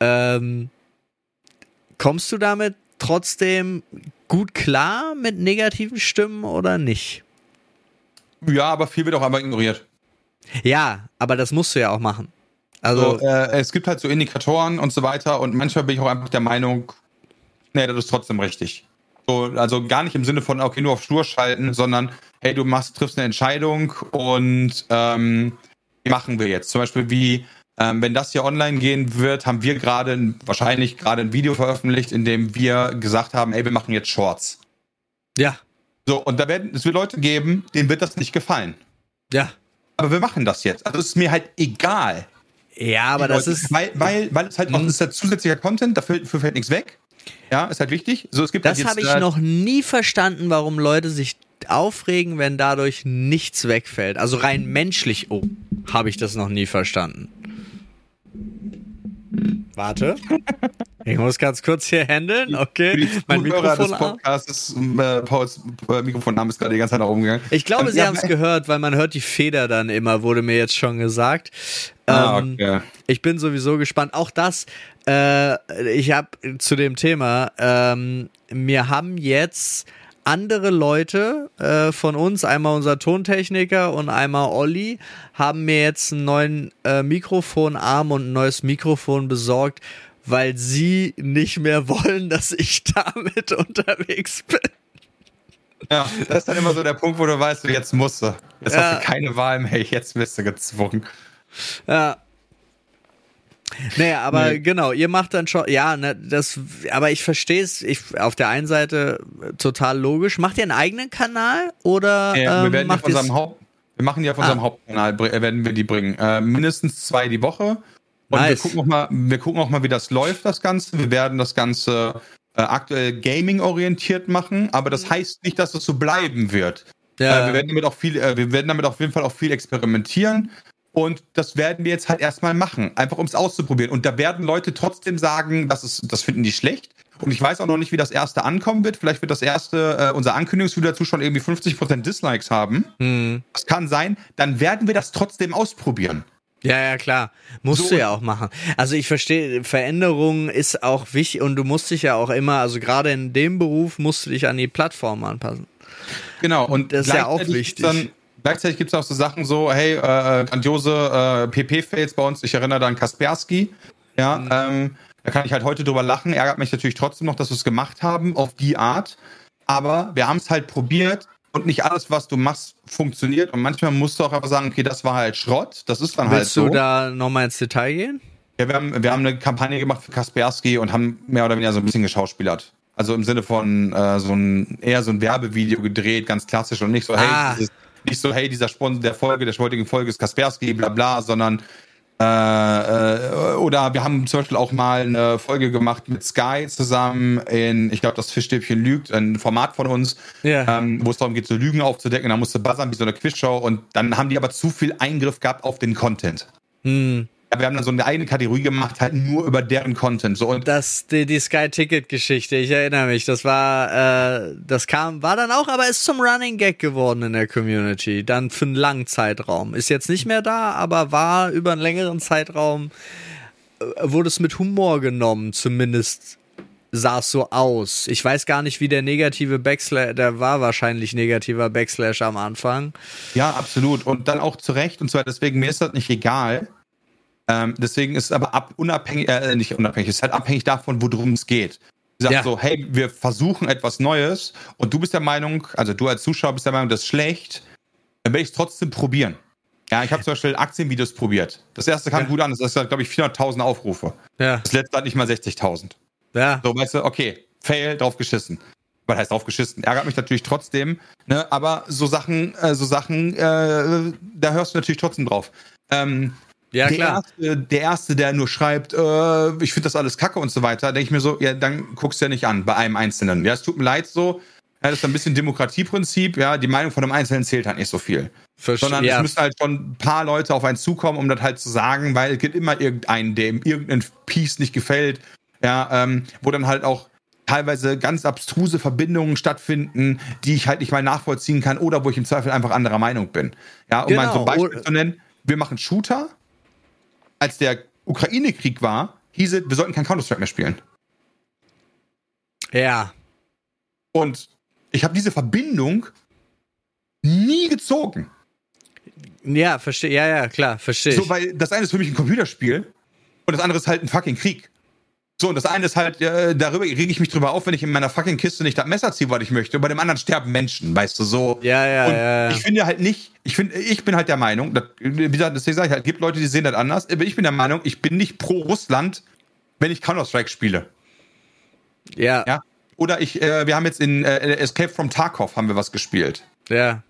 Ähm, kommst du damit trotzdem gut klar mit negativen Stimmen oder nicht?
Ja, aber viel wird auch einmal ignoriert.
Ja, aber das musst du ja auch machen.
Also so, äh, es gibt halt so Indikatoren und so weiter und manchmal bin ich auch einfach der Meinung, nee, das ist trotzdem richtig. So, also gar nicht im Sinne von, okay, nur auf Stur schalten, sondern hey, du machst, triffst eine Entscheidung und ähm, machen wir jetzt? Zum Beispiel wie, ähm, wenn das hier online gehen wird, haben wir gerade wahrscheinlich gerade ein Video veröffentlicht, in dem wir gesagt haben, ey, wir machen jetzt Shorts.
Ja.
So, und da werden es wird Leute geben, denen wird das nicht gefallen.
Ja.
Aber wir machen das jetzt. Also es ist mir halt egal.
Ja, aber das ist.
Weil, weil, weil es halt auch, mhm. ist halt zusätzlicher Content, dafür, dafür fällt nichts weg. Ja, ist halt wichtig. So, es gibt
das
halt
habe ich noch nie verstanden, warum Leute sich aufregen, wenn dadurch nichts wegfällt. Also rein menschlich, oh, habe ich das noch nie verstanden. Warte. Ich muss ganz kurz hier handeln. Okay.
Mein Mikrofon des Podcasts, äh, Pauls äh, Mikrofonarm ist gerade die ganze Zeit nach oben gegangen.
Ich glaube, Sie ja, haben es gehört, weil man hört die Feder dann immer, wurde mir jetzt schon gesagt. Ah, ähm, okay. Ich bin sowieso gespannt. Auch das, äh, ich habe zu dem Thema, ähm, mir haben jetzt andere Leute äh, von uns, einmal unser Tontechniker und einmal Olli, haben mir jetzt einen neuen äh, Mikrofonarm und ein neues Mikrofon besorgt, weil sie nicht mehr wollen, dass ich damit unterwegs bin.
Ja, das ist dann immer so der Punkt, wo du weißt, du jetzt musst du. Jetzt ja. hast du keine Wahl mehr, jetzt bist du gezwungen.
Ja. Naja, aber nee. genau, ihr macht dann schon, ja, ne, das, aber ich verstehe es, ich, auf der einen Seite total logisch. Macht ihr einen eigenen Kanal oder?
Ja, wir, ähm, werden von unserem Haupt, wir machen die auf unserem ah. Hauptkanal, äh, werden wir die bringen. Äh, mindestens zwei die Woche. Und nice. wir gucken auch mal, wir gucken auch mal, wie das läuft, das Ganze. Wir werden das Ganze äh, aktuell Gaming-orientiert machen, aber das heißt nicht, dass es so bleiben wird. Ja. Äh, wir werden damit auch viel, äh, wir werden damit auf jeden Fall auch viel experimentieren. Und das werden wir jetzt halt erstmal machen, einfach um es auszuprobieren. Und da werden Leute trotzdem sagen, das, ist, das finden die schlecht. Und ich weiß auch noch nicht, wie das erste ankommen wird. Vielleicht wird das erste, äh, unser Ankündigungsvideo dazu schon irgendwie 50% Dislikes haben. Hm. Das kann sein. Dann werden wir das trotzdem ausprobieren.
Ja, ja, klar. Musst so. du ja auch machen. Also ich verstehe, Veränderung ist auch wichtig und du musst dich ja auch immer, also gerade in dem Beruf musst du dich an die Plattform anpassen.
Genau, und, das ist ja auch wichtig. Dann, Gleichzeitig gibt es auch so Sachen so, hey, äh, grandiose äh, PP-Fails bei uns. Ich erinnere da an Kaspersky. Ja, mhm. ähm, da kann ich halt heute drüber lachen. Ärgert mich natürlich trotzdem noch, dass wir es gemacht haben auf die Art. Aber wir haben es halt probiert und nicht alles, was du machst, funktioniert. Und manchmal musst du auch einfach sagen, okay, das war halt Schrott. Das ist dann
Willst
halt
so. Willst du da nochmal ins Detail gehen?
Ja, wir haben, wir haben eine Kampagne gemacht für Kaspersky und haben mehr oder weniger so ein bisschen geschauspielert. Also im Sinne von äh, so ein eher so ein Werbevideo gedreht, ganz klassisch und nicht so, hey, ah. dieses nicht so, hey, dieser Sponsor der Folge, der heutigen Folge ist Kaspersky, bla bla, sondern äh, äh, oder wir haben zum Beispiel auch mal eine Folge gemacht mit Sky zusammen in, ich glaube, das Fischstäbchen lügt, ein Format von uns, yeah. ähm, wo es darum geht, so Lügen aufzudecken. Da musste buzzern wie so eine Quizshow und dann haben die aber zu viel Eingriff gehabt auf den Content. Hm wir haben dann so eine eigene Kategorie gemacht, halt nur über deren Content. So und
das die, die Sky Ticket Geschichte, ich erinnere mich. Das war, äh, das kam, war dann auch, aber ist zum Running Gag geworden in der Community. Dann für einen langen Zeitraum. Ist jetzt nicht mehr da, aber war über einen längeren Zeitraum äh, wurde es mit Humor genommen, zumindest sah es so aus. Ich weiß gar nicht, wie der negative Backslash, der war wahrscheinlich negativer Backslash am Anfang.
Ja, absolut. Und dann auch zu Recht und zwar deswegen, mir ist das nicht egal. Ähm, deswegen ist es aber ab, unabhängig, äh, nicht unabhängig, es ist halt abhängig davon, worum es geht. Sagt
Ja.
so, hey, wir versuchen etwas Neues und du bist der Meinung, also du als Zuschauer bist der Meinung, das ist schlecht, dann werde ich es trotzdem probieren. Ja, ich habe zum Beispiel Aktienvideos probiert. Das erste kam
Ja.
gut an, das hat, glaube ich, 400.000 Aufrufe.
Ja,
Das letzte hat nicht mal 60.000.
ja,
So, weißt du, okay, fail, drauf geschissen. Was heißt drauf geschissen? Ärgert mich natürlich trotzdem, ne? aber so Sachen, äh, so Sachen, äh, da hörst du natürlich trotzdem drauf. Ähm,
ja
der,
klar.
Erste, der Erste, der nur schreibt, äh, ich finde das alles kacke und so weiter, denke ich mir so, ja, dann guckst du ja nicht an bei einem Einzelnen. Ja, es tut mir leid so. Ja, das ist ein bisschen Demokratieprinzip, ja, die Meinung von einem Einzelnen zählt halt nicht so viel.
Verste-
Sondern
ja,
es müssen halt schon ein paar Leute auf einen zukommen, um das halt zu sagen, weil es gibt immer irgendeinen, dem irgendein Piece nicht gefällt, ja, ähm, wo dann halt auch teilweise ganz abstruse Verbindungen stattfinden, die ich halt nicht mal nachvollziehen kann oder wo ich im Zweifel einfach anderer Meinung bin. Ja, um mal so ein
Genau,
Beispiel zu nennen, wir machen Shooter. Als der Ukraine-Krieg war, hieß es, wir sollten kein Counter-Strike mehr spielen.
ja,
Und ich habe diese Verbindung nie gezogen.
ja, verstehe, ja, ja, klar, verstehe.
So, weil das eine ist für mich ein Computerspiel und das andere ist halt ein fucking Krieg. So, und das eine ist halt, äh, darüber rege ich mich drüber auf, wenn ich in meiner fucking Kiste nicht das Messer ziehe, was ich möchte. Und bei dem anderen sterben Menschen, weißt du, so.
ja, ja,
und
ja, ja.
ich finde halt nicht, ich finde, ich bin halt der Meinung, das, wie gesagt, deswegen sage ich halt, gibt Leute, die sehen das anders, aber ich bin der Meinung, ich bin nicht pro Russland, wenn ich Counter-Strike spiele.
ja,
Ja. Oder ich, äh, wir haben jetzt in äh, Escape from Tarkov haben wir was gespielt.
ja.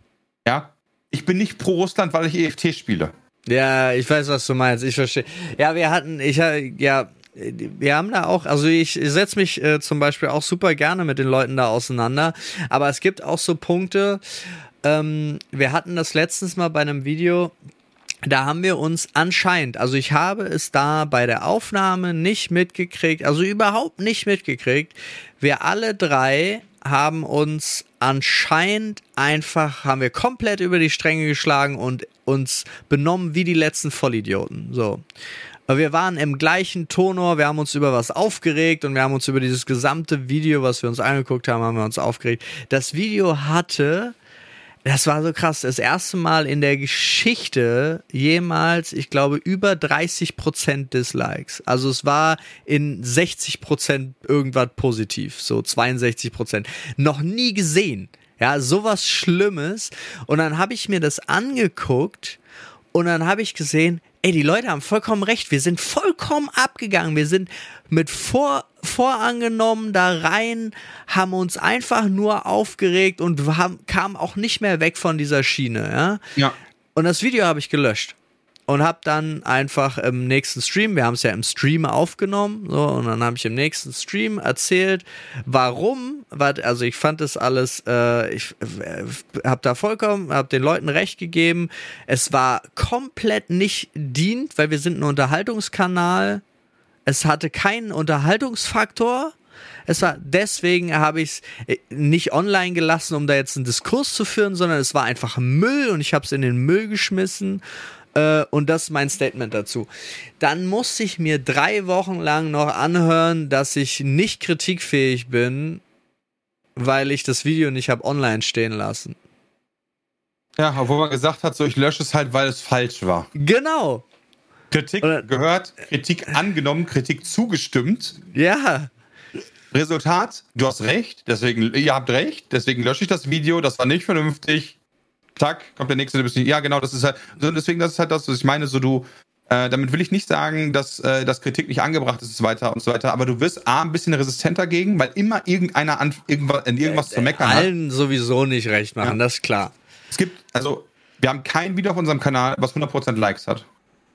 Ja. Ich bin nicht pro Russland, weil ich EFT spiele.
Ja, ich weiß, was du meinst. Ich verstehe. Ja, wir hatten, ich äh, ja, wir haben da auch, also ich setze mich äh, zum Beispiel auch super gerne mit den Leuten da auseinander, aber es gibt auch so Punkte. Ähm, wir hatten das letztens mal bei einem Video. Da haben wir uns anscheinend, also ich habe es da bei der Aufnahme nicht mitgekriegt, also überhaupt nicht mitgekriegt. Wir alle drei haben uns anscheinend einfach, haben wir komplett über die Stränge geschlagen und uns benommen wie die letzten Vollidioten. So. Aber wir waren im gleichen Tonor, wir haben uns über was aufgeregt und wir haben uns über dieses gesamte Video, was wir uns angeguckt haben, haben wir uns aufgeregt. Das Video hatte, das war so krass, das erste Mal in der Geschichte jemals, ich glaube, über 30% Dislikes. Also es war in 60% irgendwas positiv, so 62%. Noch nie gesehen. Ja, sowas Schlimmes. Und dann habe ich mir das angeguckt und dann habe ich gesehen, ey, die Leute haben vollkommen recht. Wir sind vollkommen abgegangen. Wir sind mit vor, vorangenommen da rein, haben uns einfach nur aufgeregt und haben, kamen auch nicht mehr weg von dieser Schiene. Ja?
Ja.
Und das Video habe ich gelöscht. Und habe dann einfach im nächsten Stream, wir haben es ja im Stream aufgenommen, so, und dann habe ich im nächsten Stream erzählt, warum, also ich fand das alles, äh, ich äh, habe da vollkommen, habe den Leuten recht gegeben, es war komplett nicht dient, weil wir sind ein Unterhaltungskanal, es hatte keinen Unterhaltungsfaktor, es war, deswegen habe ich es nicht online gelassen, um da jetzt einen Diskurs zu führen, sondern es war einfach Müll und ich habe es in den Müll geschmissen. Äh, und das ist mein Statement dazu. Dann musste ich mir drei Wochen lang noch anhören, dass ich nicht kritikfähig bin, weil ich das Video nicht habe online stehen lassen.
Ja, obwohl man gesagt hat, so ich lösche es halt, weil es falsch war.
Genau.
Kritik
Oder-
gehört, Kritik angenommen, Kritik zugestimmt.
Ja.
Resultat, du hast recht, deswegen, ihr habt recht, deswegen lösche ich das Video, das war nicht vernünftig. Zack, kommt der nächste, du bist nicht. Ja, genau, das ist halt, so, deswegen, das ist halt das, was ich meine, so du, äh, damit will ich nicht sagen, dass, äh, dass Kritik nicht angebracht ist und so weiter und so weiter, aber du wirst A, ein bisschen resistent dagegen, weil immer irgendeiner an irgendwas, in irgendwas zu meckern hat.
Allen sowieso nicht recht machen,
Ja.
das ist klar.
Es gibt, also, wir haben kein Video auf unserem Kanal, was 100% Likes hat.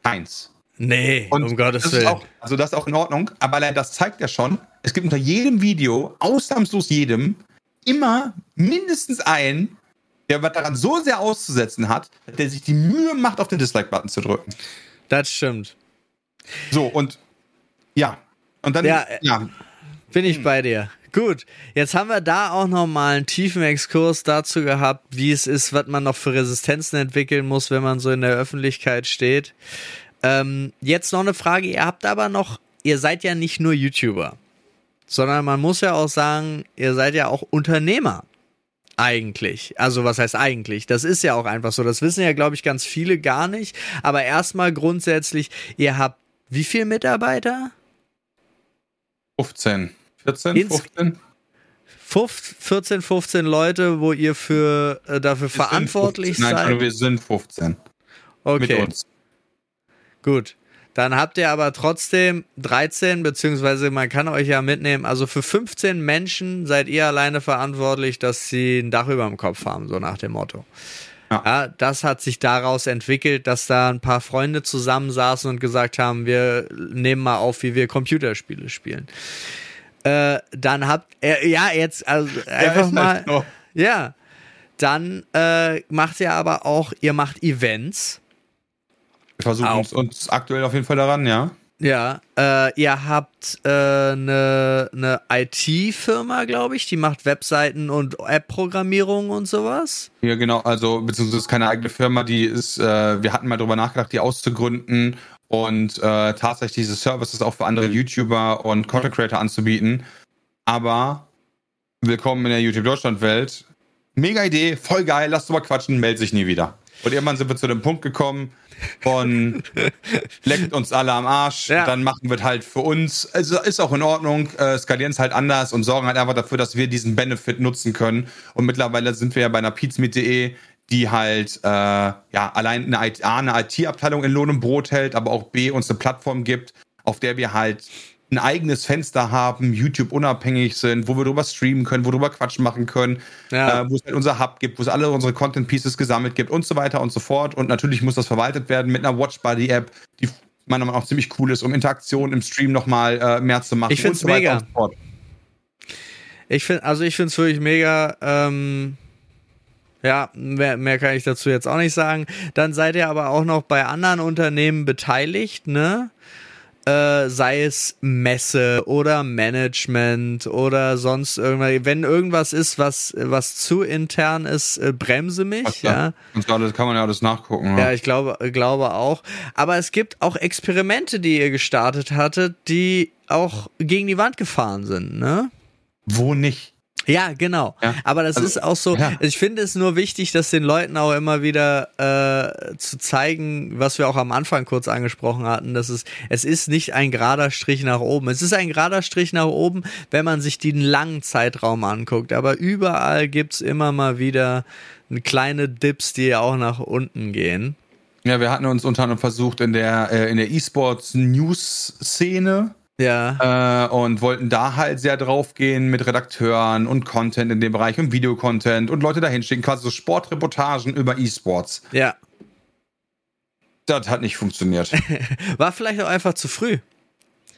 Keins.
Nee,
Und
um Gottes Willen.
Auch, also das ist auch in Ordnung, aber das zeigt ja schon, es gibt unter jedem Video, ausnahmslos jedem, immer mindestens einen, der was daran so sehr auszusetzen hat, der sich die Mühe macht, auf den Dislike-Button zu drücken.
das stimmt.
So, und ja. Und dann,
Ja,
ja,
äh, Bin
Hm.
ich bei dir. Gut, jetzt haben wir da auch noch mal einen tiefen Exkurs dazu gehabt, wie es ist, was man noch für Resistenzen entwickeln muss, wenn man so in der Öffentlichkeit steht. Ähm, jetzt noch eine Frage, ihr habt aber noch, ihr seid ja nicht nur YouTuber, sondern man muss ja auch sagen, ihr seid ja auch Unternehmer. Eigentlich. Also was heißt eigentlich? Das ist ja auch einfach so. Das wissen ja, glaube ich, ganz viele gar nicht. Aber erstmal grundsätzlich, ihr habt wie viele Mitarbeiter?
15. 14, 15?
14, 15 Leute, wo ihr für, äh, dafür wir verantwortlich
15,
seid?
Nein, wir sind 15.
Okay. Gut. Dann habt ihr aber trotzdem 13, beziehungsweise man kann euch ja mitnehmen. Also für 15 Menschen seid ihr alleine verantwortlich, dass sie ein Dach über dem Kopf haben, so nach dem Motto. Ja. ja. das hat sich daraus entwickelt, dass da ein paar Freunde zusammensaßen und gesagt haben, wir nehmen mal auf, wie wir Computerspiele spielen. Äh, dann habt er, ja, jetzt also einfach ja, mal, halt ja, dann äh, macht ihr aber auch, ihr macht Events.
Wir versuchen uns, uns aktuell auf jeden Fall daran, ja.
Ja, äh, ihr habt eine äh, ne, IT-Firma, glaube ich, die macht Webseiten und App-Programmierung und sowas.
Ja, genau, also beziehungsweise ist keine eigene Firma, die ist, äh, wir hatten mal drüber nachgedacht, die auszugründen und äh, tatsächlich diese Services auch für andere YouTuber und Content Creator anzubieten. Aber willkommen in der YouTube Deutschland Welt. Mega Idee, voll geil, lass mal quatschen, meld sich nie wieder. Und irgendwann sind wir zu dem Punkt gekommen, von leckt uns alle am Arsch, ja. dann machen wir halt für uns, also ist auch in Ordnung, äh, skalieren es halt anders und sorgen halt einfach dafür, dass wir diesen Benefit nutzen können. Und mittlerweile sind wir ja bei einer pizmeet.de, die halt äh, ja allein eine, A, eine IT-Abteilung in Lohn und Brot hält, aber auch B uns eine Plattform gibt, auf der wir halt ein eigenes Fenster haben, YouTube unabhängig sind, wo wir drüber streamen können, wo wir drüber Quatsch machen können, ja. äh, wo es halt unser Hub gibt, wo es alle unsere Content Pieces gesammelt gibt und so weiter und so fort. Und natürlich muss das verwaltet werden mit einer Watchbody App, die meiner Meinung nach auch ziemlich cool ist, um Interaktion im Stream nochmal äh, mehr zu machen.
Ich finde es
so
mega. So ich finde, also ich finde es wirklich mega. Ähm ja, mehr, mehr kann ich dazu jetzt auch nicht sagen. Dann seid ihr aber auch noch bei anderen Unternehmen beteiligt, ne? Äh, sei es Messe oder Management oder sonst irgendwas. Wenn irgendwas ist, was, was zu intern ist, äh, bremse mich. Ach, ja.
Und alles kann man ja alles nachgucken.
Ja, ja ich glaube, glaube auch. Aber es gibt auch Experimente, die ihr gestartet hattet, die auch gegen die Wand gefahren sind, ne?
Wo nicht?
Ja, genau. Ja. Aber das also, ist auch so, ja. ich finde es nur wichtig, dass den Leuten auch immer wieder äh, zu zeigen, was wir auch am Anfang kurz angesprochen hatten, dass es, es ist nicht ein gerader Strich nach oben. Es ist ein gerader Strich nach oben, wenn man sich den langen Zeitraum anguckt. Aber überall gibt's immer mal wieder kleine Dips, die auch nach unten gehen.
Ja, wir hatten uns unter anderem versucht, in der, äh, in der E-Sports-News-Szene
ja.
Äh, und wollten da halt sehr drauf gehen mit Redakteuren und Content in dem Bereich und Videocontent und Leute dahin schicken, quasi so Sportreportagen über E-Sports.
Ja.
Das hat nicht funktioniert.
War vielleicht auch einfach zu früh.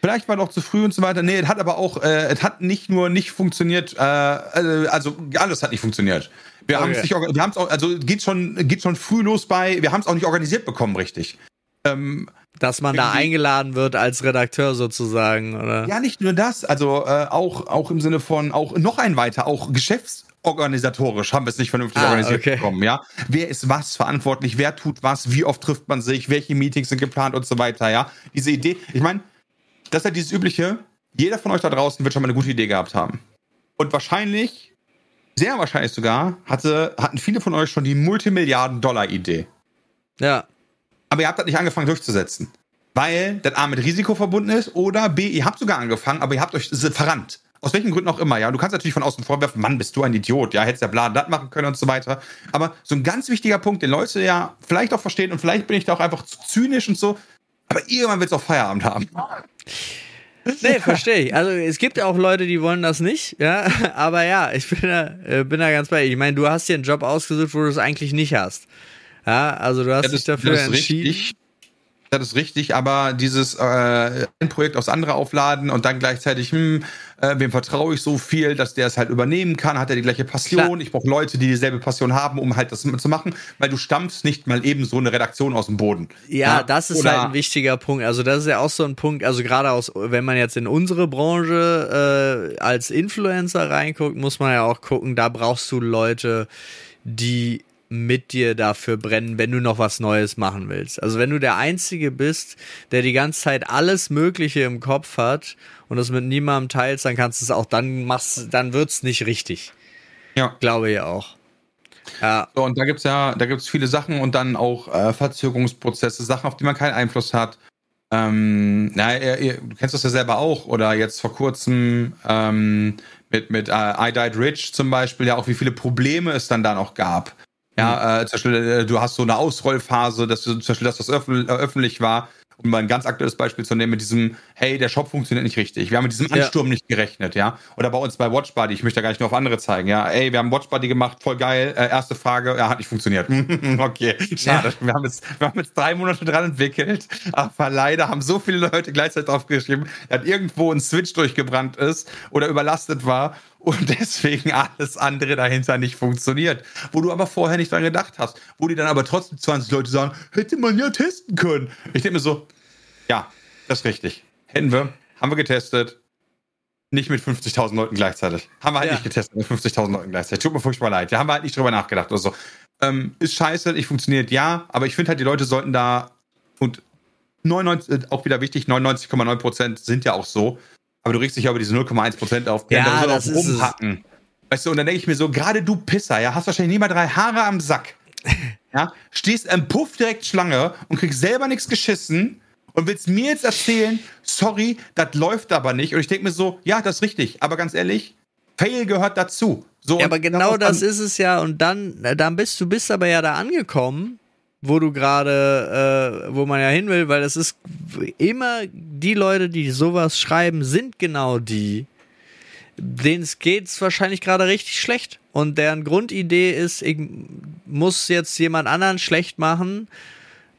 Vielleicht war doch zu früh und so weiter. Nee, es hat aber auch, äh, es hat nicht nur nicht funktioniert, äh, also alles hat nicht funktioniert. Wir okay. haben es nicht, wir haben es auch, also geht schon, geht schon früh los bei, wir haben es auch nicht organisiert bekommen, richtig.
Ähm, dass man da eingeladen wird als Redakteur sozusagen, oder?
Ja, nicht nur das, also äh, auch, auch im Sinne von auch noch ein weiter, auch geschäftsorganisatorisch haben wir es nicht vernünftig ah, organisiert okay. bekommen, ja. Wer ist was verantwortlich, wer tut was, wie oft trifft man sich, welche Meetings sind geplant und so weiter, ja. Diese Idee, ich meine, das ist ja dieses übliche, jeder von euch da draußen wird schon mal eine gute Idee gehabt haben. Und wahrscheinlich, sehr wahrscheinlich sogar, hatte, hatten viele von euch schon die Multimilliarden-Dollar-Idee.
Ja
aber ihr habt das nicht angefangen durchzusetzen. Weil das A mit Risiko verbunden ist oder B, ihr habt sogar angefangen, aber ihr habt euch verrannt. Aus welchen Gründen auch immer, ja. Du kannst natürlich von außen vorwerfen, Mann, bist du ein Idiot, ja, hättest ja bla das machen können und so weiter. Aber so ein ganz wichtiger Punkt, den Leute ja vielleicht auch verstehen und vielleicht bin ich da auch einfach zu zynisch und so, aber irgendwann wird es auch Feierabend haben.
Nee, verstehe ich. Also es gibt auch Leute, die wollen das nicht, ja. Aber ja, ich bin da, äh, bin da ganz bei. Ich meine, du hast dir einen Job ausgesucht, wo du es eigentlich nicht hast. Ja, also du hast dich dafür entschieden. Richtig.
Das ist richtig, aber dieses äh, ein Projekt aufs andere aufladen und dann gleichzeitig, hm, äh, wem vertraue ich so viel, dass der es halt übernehmen kann, hat er die gleiche Passion. Klar. Ich brauche Leute, die dieselbe Passion haben, um halt das zu machen, weil du stammst nicht mal eben so eine Redaktion aus dem Boden.
Ja, ja? das ist Oder halt ein wichtiger Punkt. Also das ist ja auch so ein Punkt, also gerade aus, wenn man jetzt in unsere Branche äh, als Influencer reinguckt, muss man ja auch gucken, da brauchst du Leute, die mit dir dafür brennen, wenn du noch was Neues machen willst. Also wenn du der Einzige bist, der die ganze Zeit alles Mögliche im Kopf hat und das mit niemandem teilst, dann kannst du es auch, dann machst, dann wird's nicht richtig.
Ja.
Glaube ich auch.
Ja. So, und da gibt's ja, da gibt's viele Sachen und dann auch äh, Verzögerungsprozesse, Sachen, auf die man keinen Einfluss hat. ähm, na, ihr, ihr, du kennst das ja selber auch, oder jetzt vor kurzem ähm, mit, mit uh, I Died Rich zum Beispiel, ja auch wie viele Probleme es dann da noch gab. Ja, äh, zum Beispiel, äh, du hast so eine Ausrollphase, dass du zum Beispiel, das öffentlich, äh, öffentlich war. Um mal ein ganz aktuelles Beispiel zu nehmen, mit diesem, hey, der Shop funktioniert nicht richtig. Wir haben mit diesem Ansturm ja. nicht gerechnet, ja. Oder bei uns bei WatchBuddy, ich möchte da gar nicht nur auf andere zeigen, ja. Ey, wir haben WatchBuddy gemacht, voll geil. Äh, erste Frage, ja, hat nicht funktioniert. okay, schade. Ja. Wir, haben jetzt, wir haben jetzt drei Monate dran entwickelt, aber leider haben so viele Leute gleichzeitig draufgeschrieben, dass irgendwo ein Switch durchgebrannt ist oder überlastet war und deswegen alles andere dahinter nicht funktioniert. Wo du aber vorher nicht dran gedacht hast. Wo die dann aber trotzdem 20 Leute sagen, hätte man ja testen können. Ich denke mir so, ja, das ist richtig. Hätten wir, haben wir getestet. Nicht mit 50.000 Leuten gleichzeitig. Haben wir halt ja. nicht getestet mit 50.000 Leuten gleichzeitig. Tut mir furchtbar leid. Da haben wir halt nicht drüber nachgedacht oder so. Ähm, ist scheiße, nicht funktioniert, ja. Aber ich finde halt, die Leute sollten da und 99, auch wieder wichtig, 99,9% sind ja auch so, aber du regst dich ja über diese 0,1% auf.
Ja, ja das ist rumhacken.
Weißt du, und dann denke ich mir so, gerade du Pisser, ja, hast wahrscheinlich nie mal drei Haare am Sack. ja, stehst im Puff direkt Schlange und kriegst selber nichts geschissen und willst mir jetzt erzählen, sorry, das läuft aber nicht. Und ich denke mir so, ja, das ist richtig, aber ganz ehrlich, Fail gehört dazu. So,
ja, aber genau das ist es ja. Und dann, dann bist du bist aber ja da angekommen wo du gerade, äh, wo man ja hin will, weil es ist immer die Leute, die sowas schreiben, sind genau die, denen es geht wahrscheinlich gerade richtig schlecht. Und deren Grundidee ist, ich muss jetzt jemand anderen schlecht machen,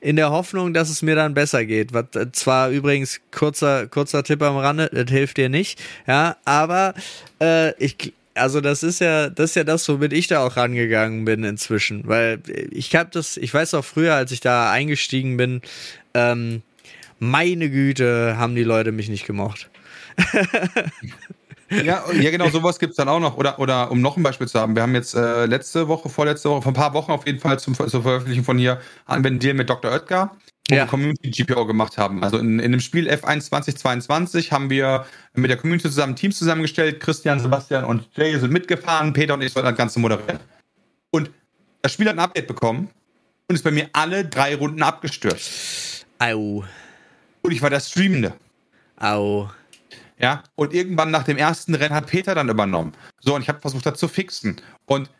in der Hoffnung, dass es mir dann besser geht. Was äh, zwar übrigens kurzer kurzer Tipp am Rande, das hilft dir nicht, ja, aber äh, ich also das ist ja, das ist ja das, womit ich da auch rangegangen bin inzwischen, weil ich habe das, ich weiß auch früher, als ich da eingestiegen bin, ähm, meine Güte, haben die Leute mich nicht gemocht.
ja, ja, genau, sowas gibt es dann auch noch. Oder, oder um noch ein Beispiel zu haben, wir haben jetzt äh, letzte Woche, vorletzte Woche, vor ein paar Wochen auf jeden Fall zum, zur Veröffentlichung von hier, einen Deal mit Dr. Oetker wo ja. wir Community GPO gemacht haben. Also in, in dem Spiel F1 2022 haben wir mit der Community zusammen Teams zusammengestellt. Christian, Sebastian und Jay sind mitgefahren. Peter und ich sollten das Ganze moderieren. Und das Spiel hat ein Update bekommen und ist bei mir alle drei Runden abgestürzt.
Au.
Und ich war der Streamende.
Au.
Ja, und irgendwann nach dem ersten Rennen hat Peter dann übernommen. So, und ich habe versucht, das zu fixen. Und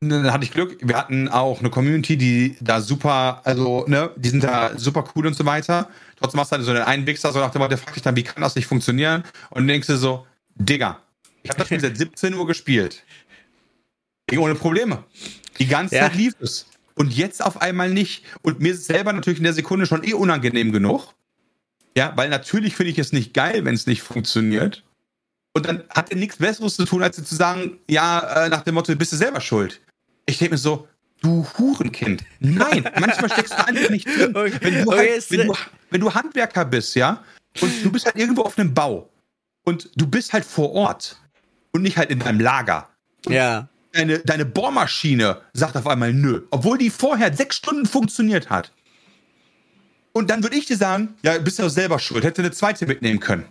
dann hatte ich Glück. Wir hatten auch eine Community, die da super, also, ne, die sind da super cool und so weiter. Trotzdem machst du halt so einen Einwichser, so nach dem Motto, der fragt dich dann, wie kann das nicht funktionieren? Und dann denkst du so, Digga, ich habe das Spiel seit 17 Uhr gespielt. Ging ohne Probleme. Die ganze ja. Zeit lief es. Und jetzt auf einmal nicht. Und mir ist es selber natürlich in der Sekunde schon eh unangenehm genug. Ja, weil natürlich finde ich es nicht geil, wenn es nicht funktioniert. Und dann hat er nichts Besseres zu tun, als zu sagen, ja, äh, nach dem Motto, bist du selber schuld. Ich denke mir so, du Hurenkind. Nein, manchmal steckst du einfach nicht drin. Okay. Wenn, du halt, wenn, du, wenn du Handwerker bist, ja, und du bist halt irgendwo auf einem Bau und du bist halt vor Ort und nicht halt in deinem Lager.
Ja.
Deine, deine Bohrmaschine sagt auf einmal nö, obwohl die vorher sechs Stunden funktioniert hat. Und dann würde ich dir sagen, ja, bist du doch selber schuld, hätte eine zweite mitnehmen können.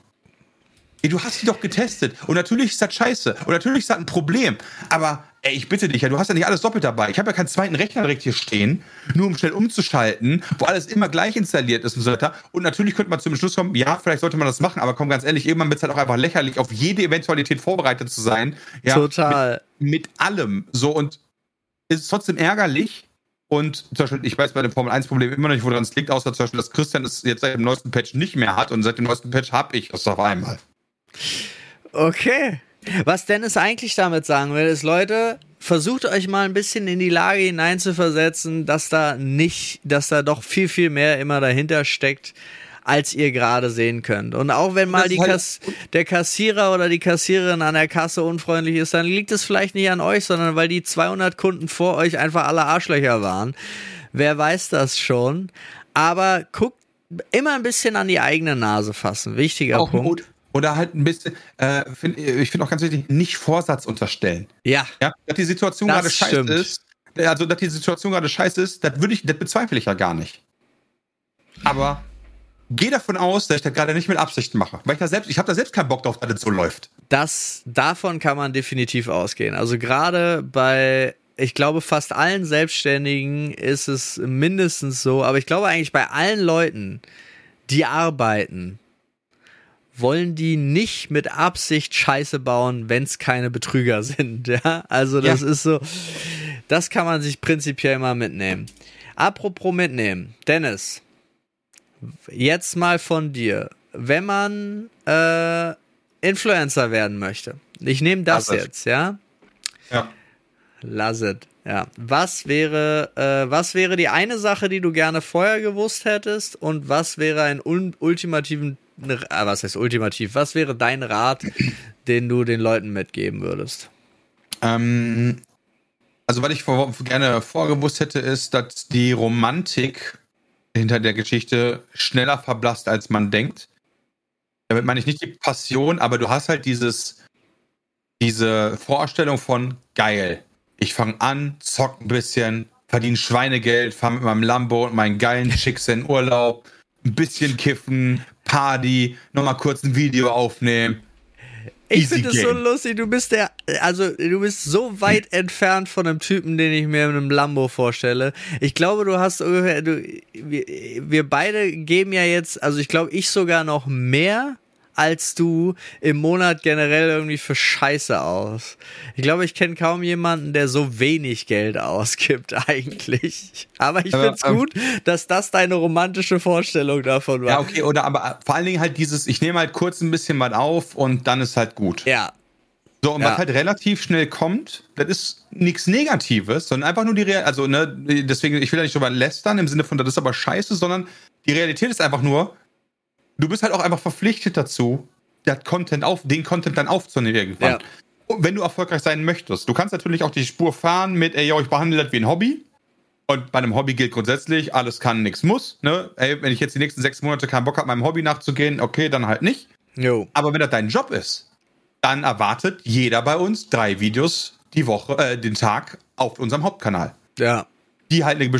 Ey, du hast sie doch getestet. Und natürlich ist das scheiße. Und natürlich ist das ein Problem. Aber, ey, ich bitte dich, ja, du hast ja nicht alles doppelt dabei. Ich habe ja keinen zweiten Rechner direkt hier stehen, nur um schnell umzuschalten, wo alles immer gleich installiert ist und so weiter. Und natürlich könnte man zum Schluss kommen, ja, vielleicht sollte man das machen, aber komm, ganz ehrlich, irgendwann wird es halt auch einfach lächerlich, auf jede Eventualität vorbereitet zu sein. Ja,
Total.
Mit, mit allem. So, und es ist trotzdem ärgerlich, und zum Beispiel, ich weiß bei dem Formel 1-Problem immer noch nicht, woran es liegt, außer zum Beispiel, dass Christian es jetzt seit dem neuesten Patch nicht mehr hat und seit dem neuesten Patch habe ich es auf einmal.
Okay. Was Dennis eigentlich damit sagen will, ist, Leute, versucht euch mal ein bisschen in die Lage hineinzuversetzen, dass da nicht, dass da doch viel, viel mehr immer dahinter steckt, als ihr gerade sehen könnt. Und auch wenn mal halt Kass der Kassierer oder die Kassiererin an der Kasse unfreundlich ist, dann liegt es vielleicht nicht an euch, sondern weil die 200 Kunden vor euch einfach alle Arschlöcher waren. Wer weiß das schon? Aber guckt immer ein bisschen an die eigene Nase fassen. Wichtiger auch Punkt.
Oder halt ein bisschen, äh, find, ich finde auch ganz wichtig, nicht Vorsatz unterstellen.
Ja.
ja dass die Situation gerade scheiße ist, also dass die Situation gerade scheiße ist, das würde ich, das bezweifle ich ja gar nicht. Aber geh davon aus, dass ich das gerade nicht mit Absicht mache. Weil ich da selbst, ich habe da selbst keinen Bock drauf, dass das so läuft.
Das, davon kann man definitiv ausgehen. Also gerade bei, ich glaube, fast allen Selbstständigen ist es mindestens so, aber ich glaube eigentlich bei allen Leuten, die arbeiten, wollen die nicht mit Absicht Scheiße bauen, wenn es keine Betrüger sind. Ja, also das ja. ist so, das kann man sich prinzipiell mal mitnehmen. Apropos mitnehmen, Dennis, jetzt mal von dir. Wenn man äh, Influencer werden möchte, ich nehme das Lass jetzt, ja?
Ja.
Lass es. Ja. Was wäre, äh, was wäre die eine Sache, die du gerne vorher gewusst hättest? Und was wäre ein ultimativen, äh, was heißt ultimativ? Was wäre dein Rat, den du den Leuten mitgeben würdest?
Ähm, also, was ich vor, gerne vorgewusst hätte, ist, dass die Romantik hinter der Geschichte schneller verblasst, als man denkt. Damit meine ich nicht die Passion, aber du hast halt dieses, diese Vorstellung von geil. Ich fange an, zock ein bisschen, verdiene Schweinegeld, fahre mit meinem Lambo und meinen geilen Chicks in Urlaub, ein bisschen kiffen, Party, nochmal kurz ein Video aufnehmen.
Ich finde es so lustig, du bist der, also du bist so weit entfernt von einem Typen, den ich mir in einem Lambo vorstelle. Ich glaube, du hast ungefähr, du, wir, wir beide geben ja jetzt, also ich glaube, ich sogar noch mehr als du im Monat generell irgendwie für Scheiße aus. Ich glaube, ich kenne kaum jemanden, der so wenig Geld ausgibt eigentlich. Aber ich finde es ähm, gut, dass das deine romantische Vorstellung davon war.
Ja, okay, oder aber vor allen Dingen halt dieses, ich nehme halt kurz ein bisschen was auf und dann ist halt gut.
Ja.
So, und ja. was halt relativ schnell kommt, das ist nichts Negatives, sondern einfach nur die Realität, also, ne, deswegen, ich will ja nicht drüber lästern im Sinne von, das ist aber scheiße, sondern die Realität ist einfach nur, du bist halt auch einfach verpflichtet dazu, Content auf, den Content dann aufzunehmen irgendwann. Ja. Wenn du erfolgreich sein möchtest. Du kannst natürlich auch die Spur fahren mit, ey, yo, ich behandle das wie ein Hobby. Und bei einem Hobby gilt grundsätzlich, alles kann, nichts muss. Ne? Ey, wenn ich jetzt die nächsten sechs Monate keinen Bock habe, meinem Hobby nachzugehen, okay, dann halt nicht.
Jo.
Aber wenn das dein Job ist, dann erwartet jeder bei uns drei Videos die Woche, äh, den Tag auf unserem Hauptkanal.
Ja
die halt eine,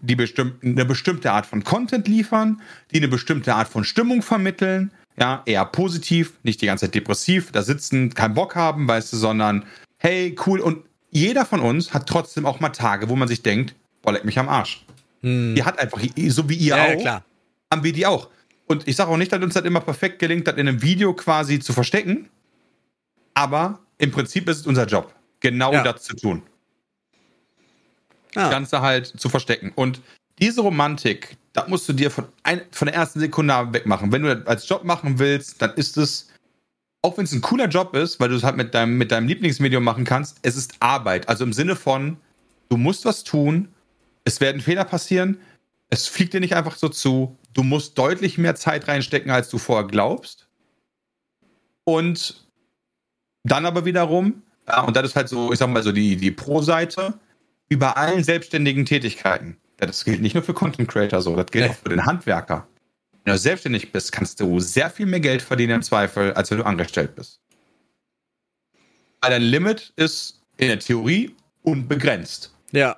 die bestimmte, eine bestimmte Art von Content liefern, die eine bestimmte Art von Stimmung vermitteln. Ja, eher positiv, nicht die ganze Zeit depressiv, da sitzen, keinen Bock haben, weißt du, sondern hey, cool. Und jeder von uns hat trotzdem auch mal Tage, wo man sich denkt, boah, leck mich am Arsch. Hm. Die hat einfach, so wie ihr ja, auch, klar. haben wir die auch. Und ich sage auch nicht, dass uns das immer perfekt gelingt, das in einem Video quasi zu verstecken. Aber im Prinzip ist es unser Job, genau ja. das zu tun das Ganze halt zu verstecken. Und diese Romantik, da musst du dir von, ein, von der ersten Sekunde wegmachen. Wenn du das als Job machen willst, dann ist es, auch wenn es ein cooler Job ist, weil du es halt mit deinem, mit deinem Lieblingsmedium machen kannst, es ist Arbeit. Also im Sinne von, du musst was tun, es werden Fehler passieren, es fliegt dir nicht einfach so zu, du musst deutlich mehr Zeit reinstecken, als du vorher glaubst. Und dann aber wiederum, ja, und das ist halt so, ich sag mal so die, die Pro-Seite, bei allen selbstständigen Tätigkeiten. Das gilt nicht nur für Content Creator so, das gilt nee. auch für den Handwerker. Wenn du selbstständig bist, kannst du sehr viel mehr Geld verdienen im Zweifel, als wenn du angestellt bist. Weil dein Limit ist in der Theorie unbegrenzt.
Ja.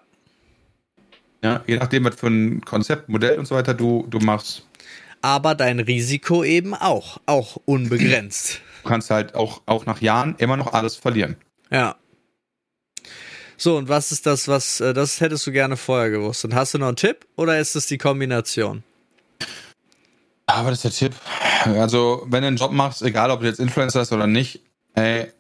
Ja, je nachdem, was für ein Konzept, Modell und so weiter du, du machst.
Aber dein Risiko eben auch, auch unbegrenzt.
Du kannst halt auch, auch nach Jahren immer noch alles verlieren.
Ja. So, und was ist das, was, äh, das hättest du gerne vorher gewusst. Und hast du noch einen Tipp oder ist es die Kombination?
Aber das ist der Tipp. Also, wenn du einen Job machst, egal ob du jetzt Influencer bist oder nicht, ey,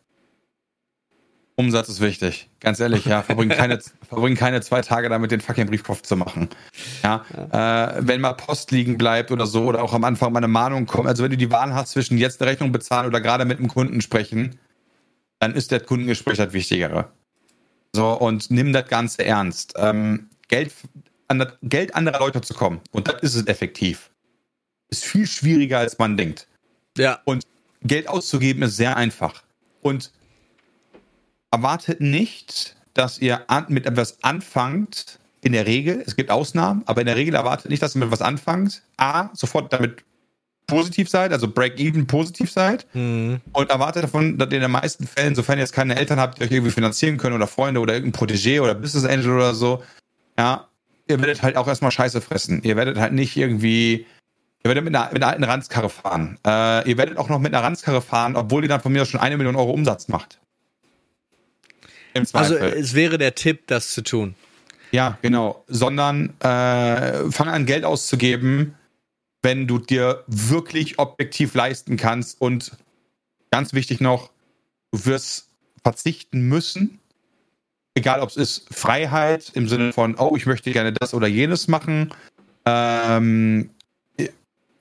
Umsatz ist wichtig. Ganz ehrlich, ja. Verbring keine, verbring keine zwei Tage damit, den fucking Briefkopf zu machen. Ja. ja. Äh, wenn mal Post liegen bleibt oder so, oder auch am Anfang mal eine Mahnung kommt, also wenn du die Wahl hast zwischen jetzt eine Rechnung bezahlen oder gerade mit einem Kunden sprechen, dann ist der Kundengespräch das Wichtigere. So, und nimm das Ganze ernst. Ähm, Geld, an Geld anderer Leute zu kommen, und das ist es effektiv, ist viel schwieriger, als man denkt.
Ja.
Und Geld auszugeben ist sehr einfach. Und erwartet nicht, dass ihr an, mit etwas anfangt, in der Regel, es gibt Ausnahmen, aber in der Regel erwartet nicht, dass ihr mit etwas anfangt, A, sofort damit positiv seid, also Break-Even positiv seid mhm. und erwartet davon, dass ihr in den meisten Fällen, sofern ihr jetzt keine Eltern habt, die euch irgendwie finanzieren können oder Freunde oder irgendein Protégé oder Business Angel oder so, ja, ihr werdet halt auch erstmal Scheiße fressen. Ihr werdet halt nicht irgendwie, ihr werdet mit einer, mit einer alten Ranzkarre fahren. Äh, ihr werdet auch noch mit einer Ranzkarre fahren, obwohl ihr dann von mir schon eine Million Euro Umsatz macht.
Also es wäre der Tipp, das zu tun.
Ja, genau. Sondern äh, fang an, Geld auszugeben, wenn du dir wirklich objektiv leisten kannst und ganz wichtig noch, du wirst verzichten müssen. Egal, ob es ist Freiheit im Sinne von, oh, ich möchte gerne das oder jenes machen. Ähm,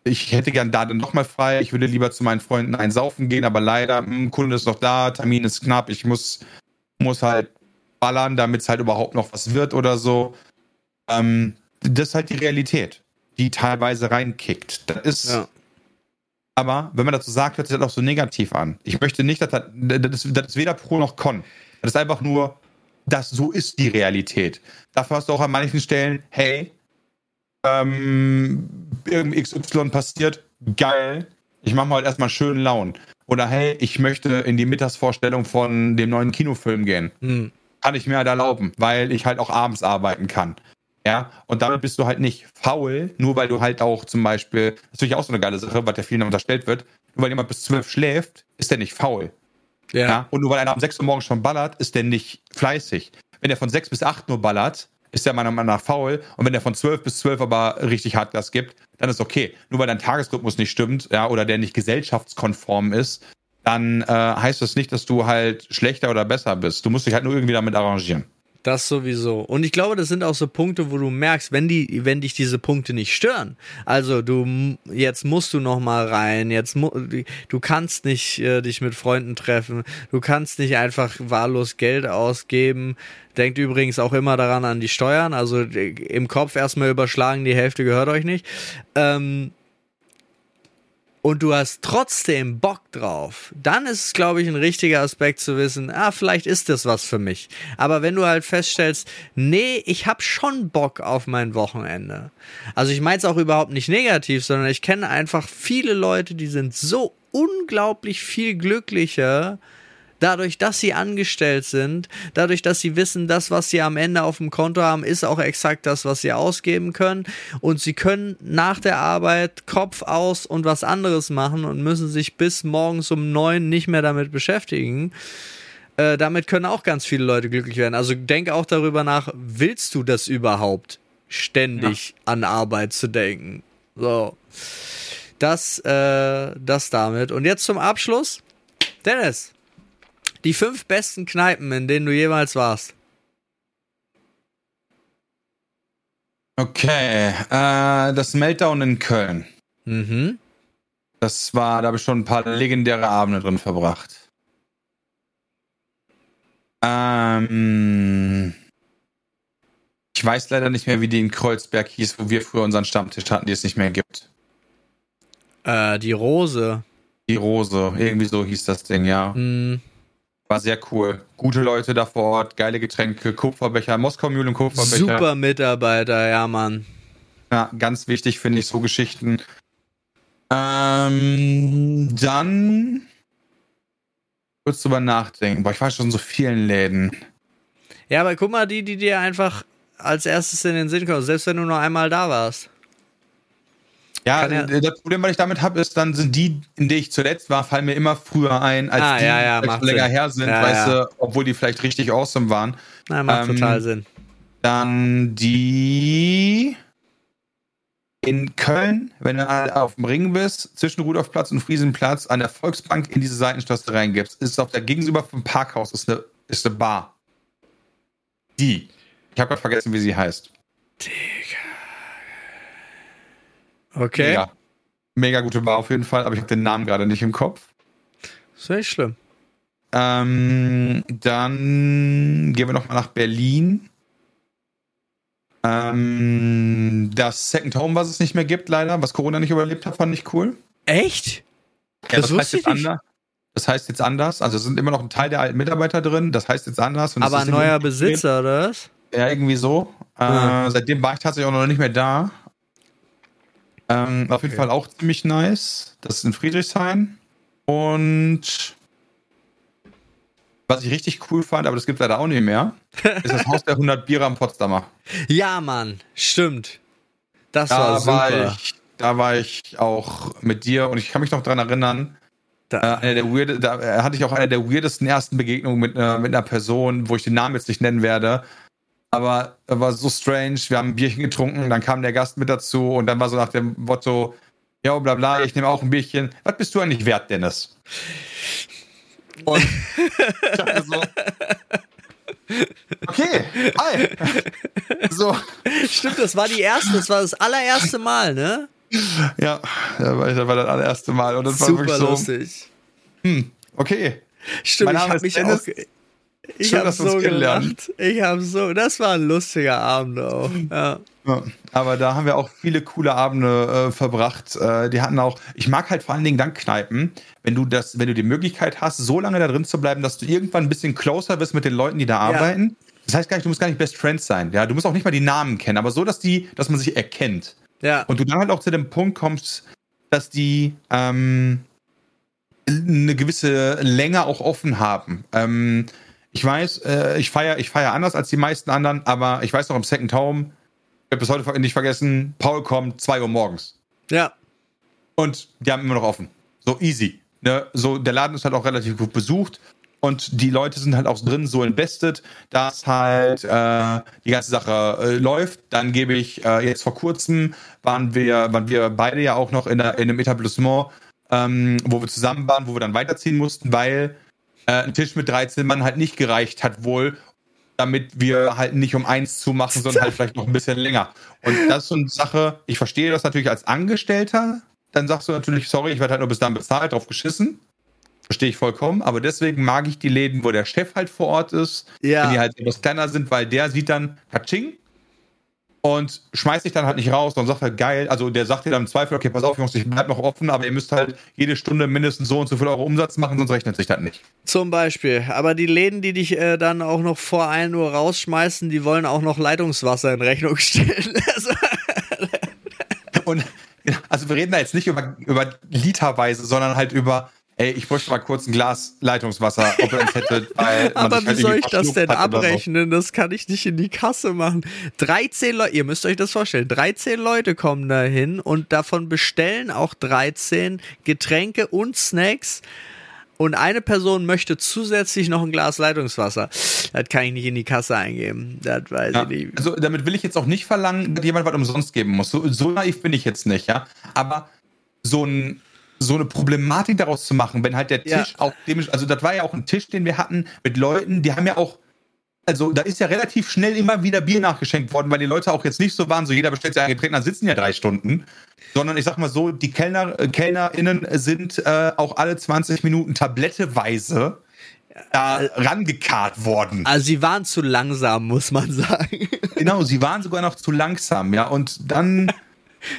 ich hätte gern da dann nochmal frei. Ich würde lieber zu meinen Freunden einsaufen gehen, aber leider, mh, hm, Kunde ist noch da, Termin ist knapp. Ich muss, muss halt ballern, damit es halt überhaupt noch was wird oder so. Ähm, das ist halt die Realität, die teilweise reinkickt. Das ist. Ja. Aber wenn man dazu sagt, hört sich das auch so negativ an. Ich möchte nicht, dass das, das, ist, das ist weder Pro noch Con. Das ist einfach nur, das so ist die Realität. Dafür hast du auch an manchen Stellen, hey, ähm, XY passiert, geil, ich mache mal halt erstmal schön Laun. Oder hey, ich möchte in die Mittagsvorstellung von dem neuen Kinofilm gehen. Hm. Kann ich mir halt erlauben, weil ich halt auch abends arbeiten kann. Ja, und damit bist du halt nicht faul, nur weil du halt auch zum Beispiel, das ist natürlich auch so eine geile Sache, was ja vielen unterstellt wird, nur weil jemand bis zwölf schläft, ist der nicht faul. Ja. ja. Und nur weil einer um sechs Uhr morgens schon ballert, ist der nicht fleißig. Wenn er von sechs bis acht Uhr ballert, ist der meiner Meinung nach faul. Und wenn der von zwölf bis zwölf aber richtig hart Gas gibt, dann ist okay. Nur weil dein Tagesrhythmus nicht stimmt, ja, oder der nicht gesellschaftskonform ist, dann äh, heißt das nicht, dass du halt schlechter oder besser bist. Du musst dich halt nur irgendwie damit arrangieren.
Das sowieso. Und ich glaube, das sind auch so Punkte, wo du merkst, wenn die, wenn dich diese Punkte nicht stören. Also du, jetzt musst du noch mal rein. Jetzt du kannst nicht äh, dich mit Freunden treffen. Du kannst nicht einfach wahllos Geld ausgeben. Denkt übrigens auch immer daran an die Steuern. Also im Kopf erstmal überschlagen, die Hälfte gehört euch nicht. Ähm, und du hast trotzdem Bock drauf, dann ist es, glaube ich, ein richtiger Aspekt zu wissen, ah, vielleicht ist das was für mich. Aber wenn du halt feststellst, nee, ich habe schon Bock auf mein Wochenende. Also ich meine es auch überhaupt nicht negativ, sondern ich kenne einfach viele Leute, die sind so unglaublich viel glücklicher, dadurch, dass sie angestellt sind, dadurch, dass sie wissen, das, was sie am Ende auf dem Konto haben, ist auch exakt das, was sie ausgeben können. Und sie können nach der Arbeit Kopf aus und was anderes machen und müssen sich bis morgens um neun nicht mehr damit beschäftigen. Äh, damit können auch ganz viele Leute glücklich werden. Also denk auch darüber nach, willst du das überhaupt, ständig ja. an Arbeit zu denken? So. Das, äh, das damit. Und jetzt zum Abschluss. Dennis, die fünf besten Kneipen, in denen du jemals warst.
Okay, äh, das Meltdown in Köln. Mhm. Das war, da habe ich schon ein paar legendäre Abende drin verbracht. Ähm, ich weiß leider nicht mehr, wie die in Kreuzberg hieß, wo wir früher unseren Stammtisch hatten, die es nicht mehr gibt.
Äh, die Rose.
Die Rose, irgendwie so hieß das Ding, ja. Mhm. War sehr cool. Gute Leute da vor Ort, geile Getränke, Kupferbecher, Moskau-Mühlen und Kupferbecher.
Super Mitarbeiter, ja, Mann.
Ja, ganz wichtig finde ich so Geschichten. Ähm, dann kurz drüber nachdenken. Boah, ich war schon in so vielen Läden.
Ja, aber guck mal, die, die dir einfach als erstes in den Sinn kommen, selbst wenn du nur einmal da warst.
Ja, ja, das Problem, was ich damit habe, ist, dann sind die, in denen ich zuletzt war, fallen mir immer früher ein, als ah, die, ja, ja, die länger her sind, weißt du, obwohl die vielleicht richtig awesome waren.
Na, macht ähm, total Sinn.
Dann die in Köln, wenn du auf dem Ring bist, zwischen Rudolfplatz und Friesenplatz, an der Volksbank in diese Seitenstraße reingibst, ist auf der Gegenüber vom Parkhaus ist eine, ist eine Bar. Die. Ich habe gerade vergessen, wie sie heißt. Digga.
Okay.
Mega, mega gute Bar auf jeden Fall, aber ich habe den Namen gerade nicht im Kopf.
Ist nicht schlimm.
Ähm, dann gehen wir nochmal nach Berlin. Ähm, das Second Home, was es nicht mehr gibt, leider, was Corona nicht überlebt hat, fand ich cool.
Echt?
Ja, das, das heißt jetzt anders. Das heißt jetzt anders. Also es sind immer noch ein Teil der alten Mitarbeiter drin. Das heißt jetzt anders.
Aber ein neuer Besitzer, oder was?
Ja, irgendwie so. Äh, seitdem war ich tatsächlich auch noch nicht mehr da. Ähm, auf jeden Fall auch ziemlich nice. Das ist in Friedrichshain. Und was ich richtig cool fand, aber das gibt es leider auch nicht mehr, ist das Haus der 100 Biere am Potsdamer.
Ja, Mann, stimmt. Das
da
war super.
War ich, da war ich auch mit dir und ich kann mich noch dran erinnern, da, äh, eine der weird, da äh, hatte ich auch eine der weirdesten ersten Begegnungen mit, äh, mit einer Person, wo ich den Namen jetzt nicht nennen werde, aber er war so strange. Wir haben ein Bierchen getrunken, dann kam der Gast mit dazu und dann war so nach dem Motto, ja, bla bla, ich nehme auch ein Bierchen. Was bist du eigentlich wert, Dennis? Und ich dachte so, okay, hi. So,
Stimmt, das war die erste, das war das allererste Mal, ne?
ja, das war, das war das allererste Mal. Und das war
Super
wirklich so,
lustig.
okay.
Stimmt,
Mein
ich
Name
habe
ist
mich
Dennis.
auch. Ich
Schön,
habe
dass
so gelacht. Ich habe so, das war ein lustiger Abend auch. Ja.
Ja, aber da haben wir auch viele coole Abende äh, verbracht. Äh, die hatten auch, ich mag halt vor allen Dingen dann Kneipen, wenn du das, wenn du die Möglichkeit hast, so lange da drin zu bleiben, dass du irgendwann ein bisschen closer bist mit den Leuten, die da arbeiten. Das heißt gar nicht, du musst gar nicht Best Friends sein. Ja, du musst auch nicht mal die Namen kennen, aber so, dass die, dass man sich erkennt.
ja.
Und du dann halt auch zu dem Punkt kommst, dass die ähm, eine gewisse Länge auch offen haben. Ähm, ich weiß, äh, ich feiere ich feier anders als die meisten anderen, aber ich weiß noch im Second Home, ich habe bis heute nicht vergessen, Paul kommt 2 Uhr morgens.
Ja.
Und die haben immer noch offen. So easy. Ne? So, der Laden ist halt auch relativ gut besucht und die Leute sind halt auch drin so invested, dass halt äh, die ganze Sache äh, läuft. Dann gebe ich äh, jetzt vor kurzem waren wir, waren wir beide ja auch noch in, der, in einem Etablissement, ähm, wo wir zusammen waren, wo wir dann weiterziehen mussten, weil äh, ein Tisch mit 13 Mann halt nicht gereicht hat wohl, damit wir halt nicht um eins zu machen, sondern halt vielleicht noch ein bisschen länger. Und das ist so eine Sache, ich verstehe das natürlich als Angestellter, dann sagst du natürlich, sorry, ich werde halt nur bis dann bezahlt, drauf geschissen. Verstehe ich vollkommen, aber deswegen mag ich die Läden, wo der Chef halt vor Ort ist,
Ja.
wenn die halt etwas kleiner sind, weil der sieht dann Katsching und schmeißt sich dann halt nicht raus und sagt halt geil, also der sagt dir dann im Zweifel, okay, pass auf, Jungs, ich bleib noch offen, aber ihr müsst halt jede Stunde mindestens so und so viel Euro Umsatz machen, sonst rechnet sich das nicht.
Zum Beispiel. Aber die Läden, die dich äh, dann auch noch vor 1 Uhr rausschmeißen, die wollen auch noch Leitungswasser in Rechnung stellen. Also,
Und also wir reden da jetzt nicht über, über Literweise, sondern halt über, ey, ich bräuchte mal kurz ein Glas Leitungswasser, ob ihr das hättet,
aber
sich
wie
halt
soll ich das denn
oder so.
abrechnen? Das kann ich nicht in die Kasse machen. 13 Leute, ihr müsst euch das vorstellen, 13 Leute kommen da hin und davon bestellen auch 13 Getränke und Snacks. Und eine Person möchte zusätzlich noch ein Glas Leitungswasser. Das kann ich nicht in die Kasse eingeben. Das weiß
Ja,
ich nicht.
also damit will ich jetzt auch nicht verlangen, dass jemand was umsonst geben muss. So, so naiv bin ich jetzt nicht, ja. Aber so ein so eine Problematik daraus zu machen, wenn halt der Tisch
Ja.
auch dem, also das war ja auch ein Tisch, den wir hatten mit Leuten, die haben ja auch, also da ist ja relativ schnell immer wieder Bier nachgeschenkt worden, weil die Leute auch jetzt nicht so waren, so jeder bestellt sich ein Getränk, dann sitzen ja drei Stunden, sondern ich sag mal so, die Kellner, äh, KellnerInnen sind äh, auch alle 20 Minuten tabletteweise da rangekarrt worden.
Also sie waren zu langsam, muss man sagen.
Genau, sie waren sogar noch zu langsam, ja. Und dann,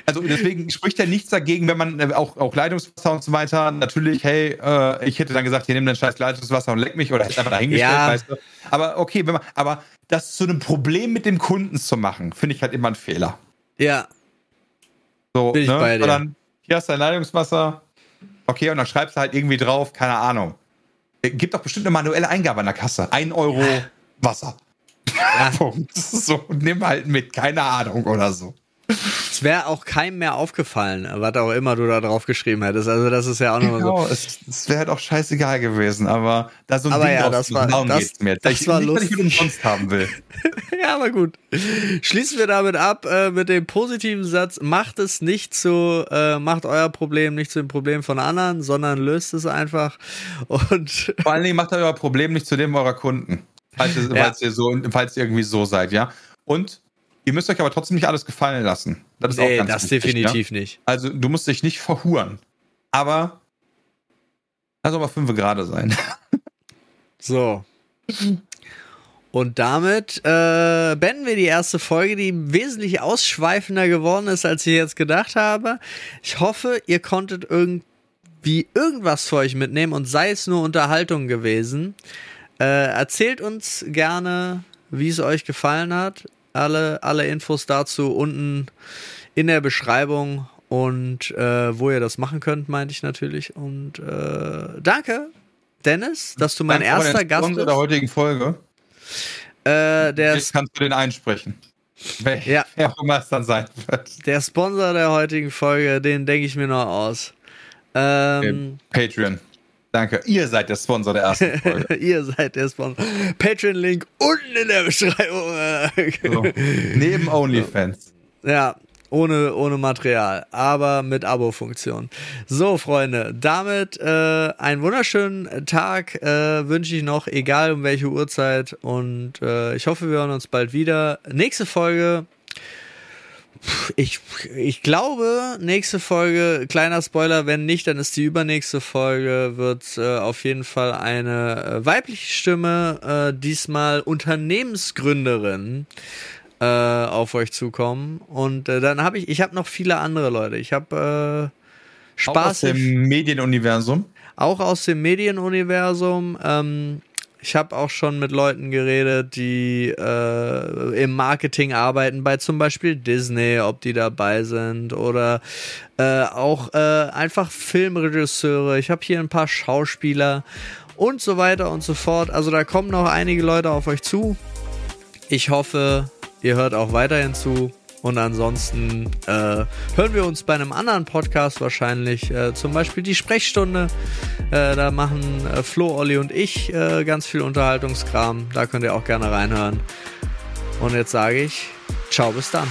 also deswegen spricht ja nichts dagegen, wenn man äh, auch, auch Leitungswasser und so weiter, natürlich, hey, äh, ich hätte dann gesagt, hier nimm dein scheiß Leitungswasser und leck mich oder hätte einfach dahingestellt,
Ja.
weißt du. Aber okay, wenn man, aber das zu einem Problem mit dem Kunden zu machen, finde ich halt immer ein Fehler.
Ja,
So,
Bin ich
ne?
bei dir.
Sondern, hier hast du dein Leitungswasser, okay, und dann schreibst du halt irgendwie drauf, keine Ahnung. Äh, Gibt doch bestimmt eine manuelle Eingabe an der Kasse. Ein Euro Wasser.
Ja.
Punkt. So, nimm halt mit, keine Ahnung oder so.
Es wäre auch keinem mehr aufgefallen, was auch immer du da drauf geschrieben hättest. Also das ist ja auch nochmal so.
Genau, es, es wäre halt auch scheißegal gewesen, aber da so ein
Aber
Ding
ja, das war-
darum
das-
mir.
das
ich,
war
nicht, ich
lustig.
mit umsonst haben will.
Ja, aber gut. Schließen wir damit ab äh, mit dem positiven Satz: Macht es nicht zu, äh, macht euer Problem nicht zu dem Problem von anderen, sondern löst es einfach. Und
Vor allen Dingen macht euer Problem nicht zu dem eurer Kunden. Falls ihr,
Ja.
falls ihr so, falls ihr irgendwie so seid, ja. Und ihr müsst euch aber trotzdem nicht alles gefallen lassen. Das ist auch
nee,
ganz
das
wichtig,
definitiv nicht.
Ja? Also du musst dich nicht verhuren. Aber lass auch mal fünf gerade sein.
So. Und damit äh, beenden wir die erste Folge, die wesentlich ausschweifender geworden ist, als ich jetzt gedacht habe. Ich hoffe, ihr konntet irgendwie irgendwas für euch mitnehmen und sei es nur Unterhaltung gewesen. Äh, erzählt uns gerne, wie es euch gefallen hat. Alle, alle Infos dazu unten in der Beschreibung und äh, wo ihr das machen könnt, meinte ich natürlich. Und äh, danke, Dennis, dass du mein
Danke
erster Gast bist.
der heutigen Folge.
Äh, der,
Jetzt kannst du den einsprechen. Wer,
Ja.
wer auch immer es dann sein wird.
der Sponsor der heutigen Folge, den denke ich mir noch aus. Ähm,
Patreon. Danke. Ihr seid der Sponsor der ersten Folge.
ihr seid der Sponsor. Patreon-Link unten in der Beschreibung.
So. Neben OnlyFans.
Ja. ohne, ohne Material, aber mit Abo-Funktion. So, Freunde, damit äh, einen wunderschönen Tag äh, wünsche ich noch, egal um welche Uhrzeit. Und äh, ich hoffe, wir hören uns bald wieder. Nächste Folge ich, ich glaube, nächste Folge, kleiner Spoiler, wenn nicht, dann ist die übernächste Folge, wird äh, auf jeden Fall eine äh, weibliche Stimme, äh, diesmal Unternehmensgründerin, äh, auf euch zukommen. Und äh, dann habe ich, ich habe noch viele andere Leute. Ich habe Spaß. Auch
aus dem Medienuniversum.
Auch aus dem Medienuniversum. Ähm, ich habe auch schon mit Leuten geredet, die äh, im Marketing arbeiten, bei zum Beispiel Disney, ob die dabei sind oder äh, auch äh, einfach Filmregisseure. Ich habe hier ein paar Schauspieler und so weiter und so fort. Also da kommen noch einige Leute auf euch zu. Ich hoffe, ihr hört auch weiterhin zu. Und ansonsten äh, hören wir uns bei einem anderen Podcast wahrscheinlich, äh, zum Beispiel die Sprechstunde. Äh, da machen äh, Flo, Olli und ich äh, ganz viel Unterhaltungskram. Da könnt ihr auch gerne reinhören. Und jetzt sage ich, ciao, bis dann.